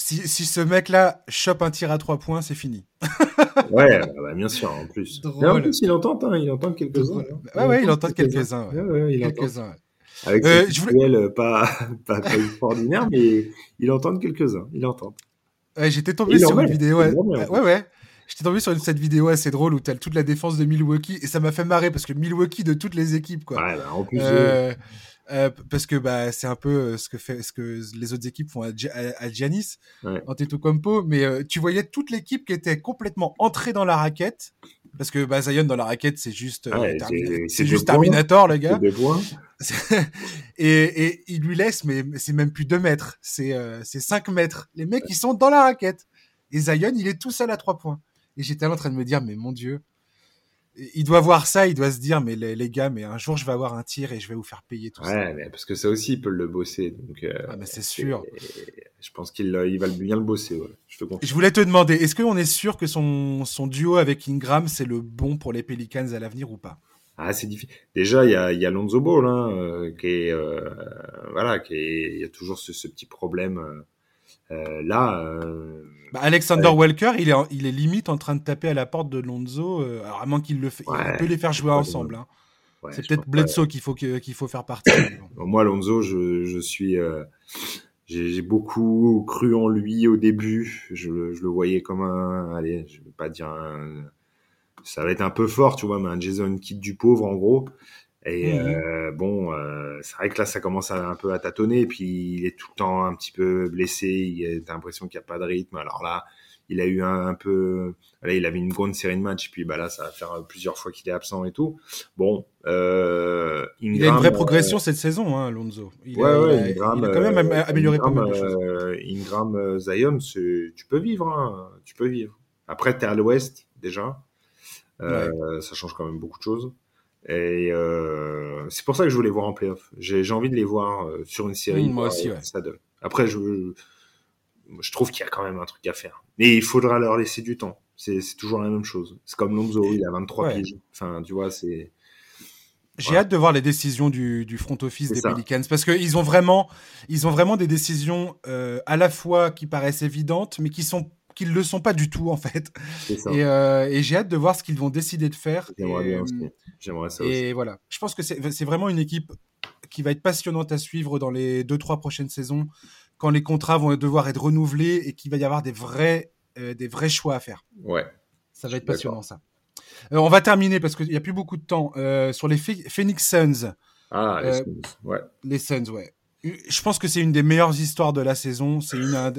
si, si ce mec-là chope un tir à trois points, c'est fini. ouais, bah, bien sûr, en plus. en plus, il entend, hein, il entend quelques-uns. Hein. Ouais, ouais, il entend quelques-uns. Ouais. Ouais, il quelques-uns. Avec euh, je voulais... Euh, pas, pas, pas extraordinaire, mais il entend quelques-uns. Il entend. Ouais, J'étais tombé sur une vidéo. Ouais, ouais. ouais. J'étais tombé sur une, cette vidéo assez drôle où tu as toute la défense de Milwaukee et ça m'a fait marrer parce que Milwaukee de toutes les équipes, quoi. Ouais, bah, en plus. Euh, euh, parce que bah c'est un peu euh, ce que fait ce que les autres équipes font à, à, Giannis ouais. Antetokounmpo mais euh, tu voyais toute l'équipe qui était complètement entrée dans la raquette parce que bah, Zion dans la raquette c'est juste ouais, c'est juste Terminator le gars. Et, et il lui laisse mais c'est même plus 2 mètres c'est c'est 5 mètres. Les mecs ils sont dans la raquette. Et Zion il est tout seul à 3 points. Et j'étais en train de me dire mais mon dieu il doit voir ça, il doit se dire, mais les, gars, mais un jour je vais avoir un tir et je vais vous faire payer tout ouais, ça. Mais parce que ça aussi, il peut le bosser. Donc, euh, ah, c'est sûr. je pense qu'il il va bien le bosser. Ouais. Je, te je voulais te demander, est-ce qu'on est sûr que son, son duo avec Ingram, c'est le bon pour les Pelicans à l'avenir ou pas? Ah, c'est difficile. Déjà, il y a, y a Lonzo Ball, hein, euh, qui est, euh, voilà, qui est, il y a toujours ce, ce petit problème. Euh, euh, là, euh, bah, Alexander Walker, il est, il est limite en train de taper à la porte de Lonzo, euh, alors à moins qu'il le fait, il peut les faire jouer ensemble. Hein. c'est peut-être Bledsoe qu'il faut qu'il faut faire partie. Moi, Lonzo, je, je suis, j'ai beaucoup cru en lui au début. Je, je, le voyais comme un, allez, je vais pas dire un, ça va être un peu fort, tu vois, mais un Jason Kidd du pauvre en gros. Et mmh euh, bon, euh, c'est vrai que là, ça commence à, un peu à tâtonner. Et puis, il est tout le temps un petit peu blessé. Il a l'impression qu'il n'y a pas de rythme. Alors là, il a eu un, un, peu. Là, il avait une grande série de matchs. Puis bah, là, ça va faire plusieurs fois qu'il est absent et tout. Bon. Euh, Ingram, il a une vraie progression cette saison, hein, Lonzo. Il ouais, a, ouais, il, a, il a quand même amélioré Ingram, pas mal de choses. Ingram, Zion, tu peux vivre. Hein, tu peux vivre. Après, tu es à l'ouest déjà. Ouais. Ça change quand même beaucoup de choses. Et euh, c'est pour ça que je voulais voir en playoff. J'ai envie de les voir euh, sur une série. Mmh, moi aussi, ouais. Ça donne. Après, je, je trouve qu'il y a quand même un truc à faire. Mais il faudra leur laisser du temps. C'est toujours la même chose. C'est comme Lonzo, il a 23 ouais. piges. Enfin, tu vois, c'est. J'ai hâte de voir les décisions du, du front office des Pelicans parce qu'ils ont vraiment, ils ont vraiment des décisions euh, à la fois qui paraissent évidentes, mais qui sont qui ne le sont pas du tout en fait. Et, euh, et j'ai hâte de voir ce qu'ils vont décider de faire. J'aimerais bien aussi. J'aimerais ça aussi. Et voilà, je pense que c'est vraiment une équipe qui va être passionnante à suivre dans les deux trois prochaines saisons quand les contrats vont devoir être renouvelés et qu'il va y avoir des vrais euh, des vrais choix à faire. Ouais. Ça va être passionnant ça. Euh, on va terminer parce qu'il n'y a plus beaucoup de temps euh, sur les Phoenix Suns. Ah, les Suns, ouais. Les Suns, ouais. Je pense que c'est une des meilleures histoires de la saison. C'est une. Bah,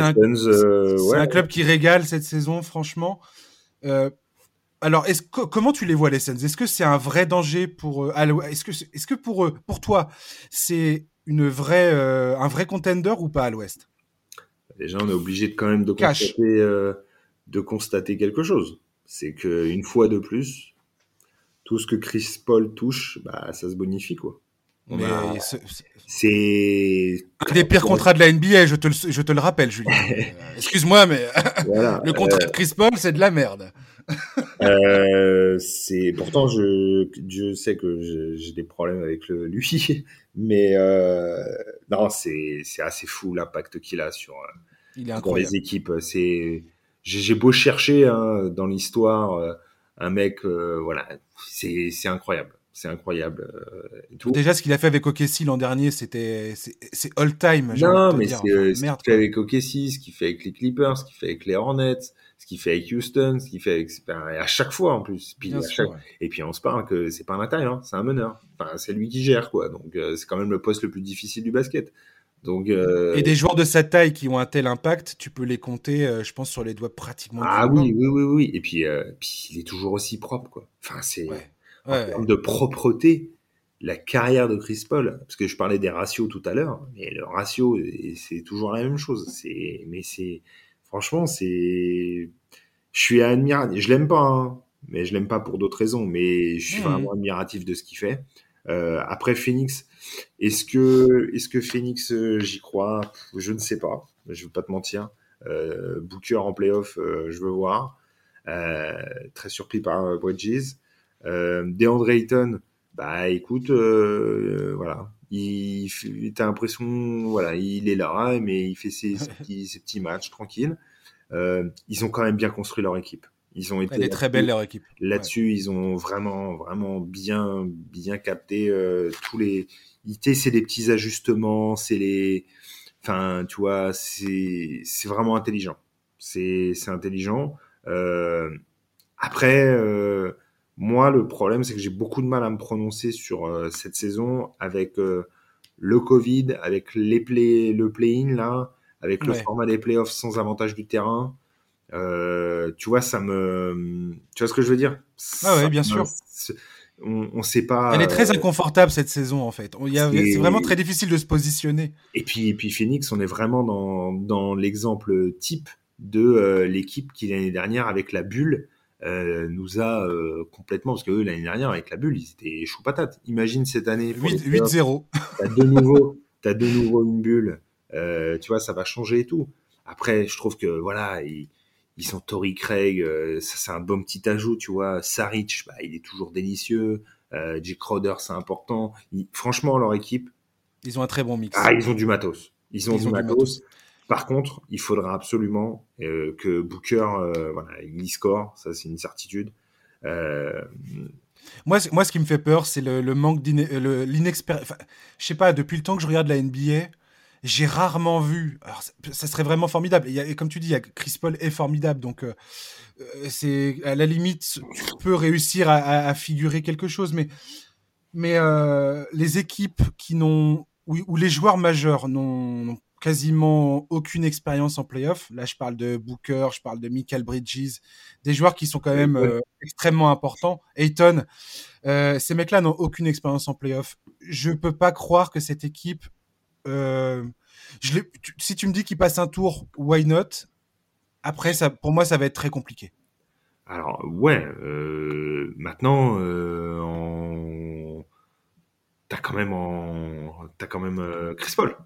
un, ouais. un, club qui régale cette saison, franchement. alors, est comment tu les vois les Suns? Est-ce que c'est un vrai danger pour Est-ce que, est-ce que pour eux, pour toi, c'est une vraie, un vrai contender ou pas à l'Ouest? Déjà, on est obligé de, quand même de constater, de constater quelque chose c'est qu'une fois de plus, tout ce que Chris Paul touche, bah, ça se bonifie, quoi. C'est un des pires contrats de la NBA, je te le, je te le rappelle, Julien. Euh, excuse-moi, mais le contrat de Chris Paul, c'est de la merde. euh, c'est pourtant je je sais que j'ai des problèmes avec le, lui, mais euh, non c'est assez fou l'impact qu'il a sur, Il est sur les équipes. C'est j'ai beau chercher hein, dans l'histoire euh, un mec, euh, voilà, c'est incroyable. C'est incroyable. Euh, Déjà, ce qu'il a fait avec OKC l'an dernier, c'était c'est all time. Non, mais c'est ce qu'il fait avec OKC, ce qu'il fait avec les Clippers, ce qu'il fait avec les Hornets, ce qu'il fait avec Houston, ce qu'il fait avec à chaque fois en plus. Puis Et puis on se parle que c'est pas un taille, hein, c'est un meneur. Enfin, c'est lui qui gère quoi. Donc c'est quand même le poste le plus difficile du basket. Donc, euh... Et des joueurs de sa taille qui ont un tel impact, tu peux les compter, euh, je pense, sur les doigts pratiquement. Ah oui, oui, oui, oui. Et puis, euh, puis, il est toujours aussi propre, quoi. Enfin, c'est ouais. En termes de propreté, la carrière de Chris Paul, parce que je parlais des ratios tout à l'heure, mais le ratio, c'est toujours la même chose. C'est, mais c'est, franchement, c'est, je suis admiratif. Je l'aime pas, hein, mais je l'aime pas pour d'autres raisons. Mais je suis mmh. vraiment admiratif de ce qu'il fait. Euh, après Phoenix, est-ce que, est-ce que Phoenix, euh, j'y crois? Je ne sais pas. Je ne veux pas te mentir. Euh, Booker en playoff, je veux voir. Très surpris par Bridges. DeAndre Ayton, bah écoute, voilà, il, t'as l'impression, voilà, il est là, mais il fait ses, ses, petits, ses petits, matchs tranquilles. ils ont quand même bien construit leur équipe. Ils ont été Elle est très belle leur équipe. Là-dessus, ils ont vraiment, vraiment bien, bien capté euh, tous les. C'est des petits ajustements, c'est les. Enfin, tu vois, c'est c'est vraiment intelligent. C'est c'est intelligent. Euh, après, euh, moi, le problème, c'est que j'ai beaucoup de mal à me prononcer sur euh, cette saison avec euh, le Covid, avec les play, le play-in là, avec le format des playoffs sans avantage du terrain. Euh, tu vois, ça me. Tu vois ce que je veux dire? Ah ouais, bien sûr. On, on sait pas. Elle est très inconfortable cette saison en fait. C'est vraiment très difficile de se positionner. Et puis, et puis Phoenix, on est vraiment dans, dans l'exemple type de l'équipe qui l'année dernière avec la bulle euh, nous a euh, complètement parce que l'année dernière avec la bulle ils étaient chou patate. Imagine cette année 8-0. T'as de nouveau, as de nouveau une bulle. Euh, tu vois, ça va changer et tout. Après, je trouve que voilà, il, ils sont Tory Craig, ça c'est un bon petit ajout, tu vois. Saric, bah, il est toujours délicieux. Euh, Jake Crowder, c'est important. franchement, leur équipe. Ils ont un très bon mix. Ah, ils ont du matos. Ils ont, du, matos. Par contre, il faudra absolument euh, que Booker, euh, voilà, il score. Ça, c'est une certitude. Euh, moi, moi, ce qui me fait peur, c'est le, manque d'inexpérience. Je sais pas, depuis le temps que je regarde la NBA, j'ai rarement vu. Alors, ça serait vraiment formidable. Et, comme tu dis, Chris Paul est formidable, donc c'est à la limite, tu peux réussir à, figurer quelque chose, mais mais les équipes qui n'ont ou, les joueurs majeurs n'ont quasiment aucune expérience en playoff. Là, je parle de Booker, je parle de Michael Bridges, des joueurs qui sont quand même euh, extrêmement importants. Ayton, euh, ces mecs-là n'ont aucune expérience en playoff. Je peux pas croire que cette équipe euh, je tu, si tu me dis qu'il passe un tour, why not? Après, ça, pour moi, ça va être très compliqué. Alors, ouais, maintenant, en... t'as quand même, en... as quand même Chris Paul.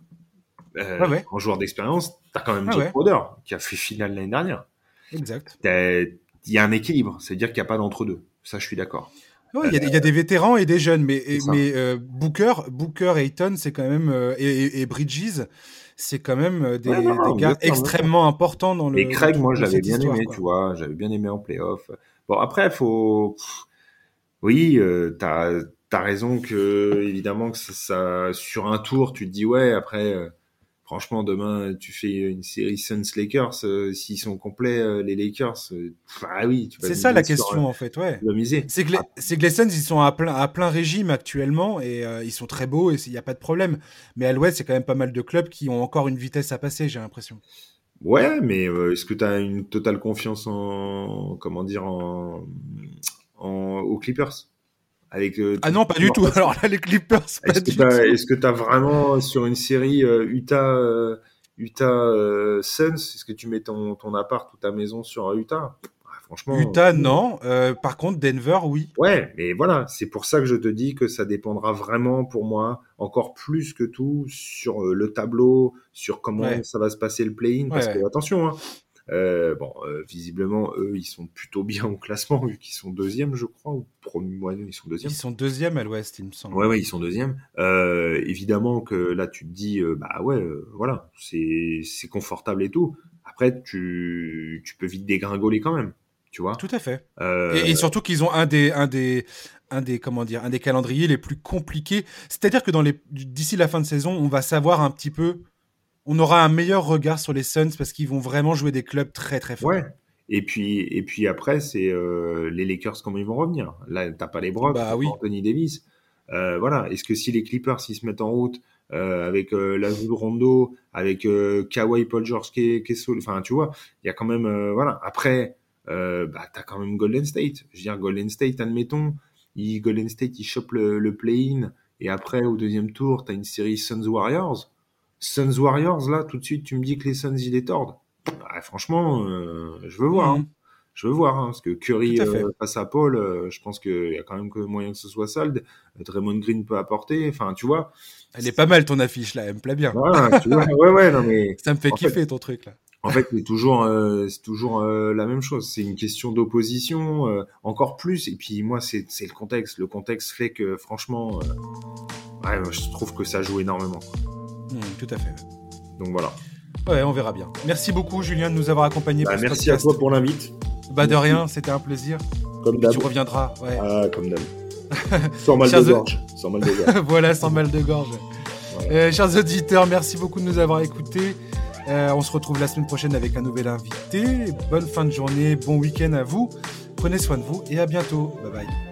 Euh, ouais. En joueur d'expérience, t'as quand même ah Jake ouais. qui a fait finale l'année dernière. Exact. Il y a un équilibre, c'est-à-dire qu'il n'y a pas d'entre-deux. Ça, je suis d'accord. il y, y, a des vétérans et des jeunes, mais, mais euh, Booker, Booker et Ayton, c'est quand même euh, et, et, Bridges, c'est quand même euh, des, des gars extrêmement importants dans le. Et Craig, moi, je l'avais bien aimé, tu vois, j'avais bien aimé en playoff. Bon, après, faut, oui, euh, t'as as raison que évidemment que ça, ça, sur un tour, tu te dis ouais, après franchement, demain, tu fais une série Suns-Lakers, euh, s'ils sont complets, euh, les Lakers, euh, ah oui, tu C'est ça la question, en fait, ouais. C'est que, les, que les Suns, ils sont à plein, à plein régime actuellement et ils sont très beaux et il n'y a pas de problème. Mais à l'Ouest, c'est quand même pas mal de clubs qui ont encore une vitesse à passer, j'ai l'impression. Ouais, mais est-ce que tu as une totale confiance en, comment dire, en, en aux Clippers? Euh, ah non, pas du tout. Alors là, les Clippers. Est-ce que tu as vraiment sur une série euh, Utah, euh, Utah Suns, est-ce que tu mets ton, ton appart ou ta maison sur Utah? Ah, Franchement. Utah, non. par contre, Denver, oui. Ouais, mais voilà, c'est pour ça que je te dis que ça dépendra vraiment pour moi, encore plus que tout, sur le tableau, sur comment ça va se passer le play-in. Parce que, attention, hein, euh, bon, euh, visiblement, eux, ils sont plutôt bien au classement, vu qu'ils sont deuxième, je crois, ou premier mois, ils sont deuxième. Ils sont deuxième à l'ouest, il me semble. Ouais, ouais, ils sont deuxième. Euh, évidemment que là, tu te dis, euh, bah ouais, euh, voilà, c'est confortable et tout. Après, tu, tu peux vite dégringoler quand même, tu vois. Tout à fait. Et, et, surtout qu'ils ont un des, un des, un des comment dire, un des calendriers les plus compliqués. C'est-à-dire que dans les, d'ici la fin de saison, on va savoir un petit peu on aura un meilleur regard sur les Suns parce qu'ils vont vraiment jouer des clubs très très forts. Ouais. Et puis, et puis après, c'est euh, les Lakers, comment ils vont revenir? Là, t'as pas les Brock, bah, oui. Anthony Davis. Euh, voilà. Est-ce que si les Clippers, s'ils se mettent en route euh, avec la Rondo, avec Kawhi Paul George Kessel, enfin, tu vois, il y a quand même, voilà. Après, bah, t'as quand même Golden State. Je veux dire, Golden State, admettons, il, Golden State, il chope le, le play-in, et après, au deuxième tour, t'as une série Suns Warriors. Suns Warriors, là, tout de suite, tu me dis que les Suns, ils les tordent. Bah, franchement, euh, je veux voir. Hein. Mhm. Je veux voir, hein, parce que Curry euh, face à Paul, euh, je pense qu'il y a quand même que moyen que ce soit ça. Draymond Green peut apporter. Enfin, tu vois. Elle est pas mal ton affiche là, elle me plaît bien. tu vois, ouais, ouais, non mais. Ça me fait kiffer ton truc là. En fait, c'est toujours, c'est toujours la même chose. C'est une question d'opposition, encore plus. Et puis moi, c'est le contexte. Le contexte fait que, franchement, ouais, je trouve que ça joue énormément. Tout à fait. Donc voilà. Ouais, on verra bien. Merci beaucoup, Julien, de nous avoir accompagnés. Bah, merci à toi pour l'invite. Bah, de rien, c'était un plaisir. Comme d'hab. Tu reviendras. Ouais. Ah, comme d'hab. sans mal de gorge. Sans mal de gorge. voilà, sans mal de gorge. Euh, chers auditeurs, merci beaucoup de nous avoir écoutés. Euh, on se retrouve la semaine prochaine avec un nouvel invité. Bonne fin de journée, bon week-end à vous. Prenez soin de vous et à bientôt. Bye bye.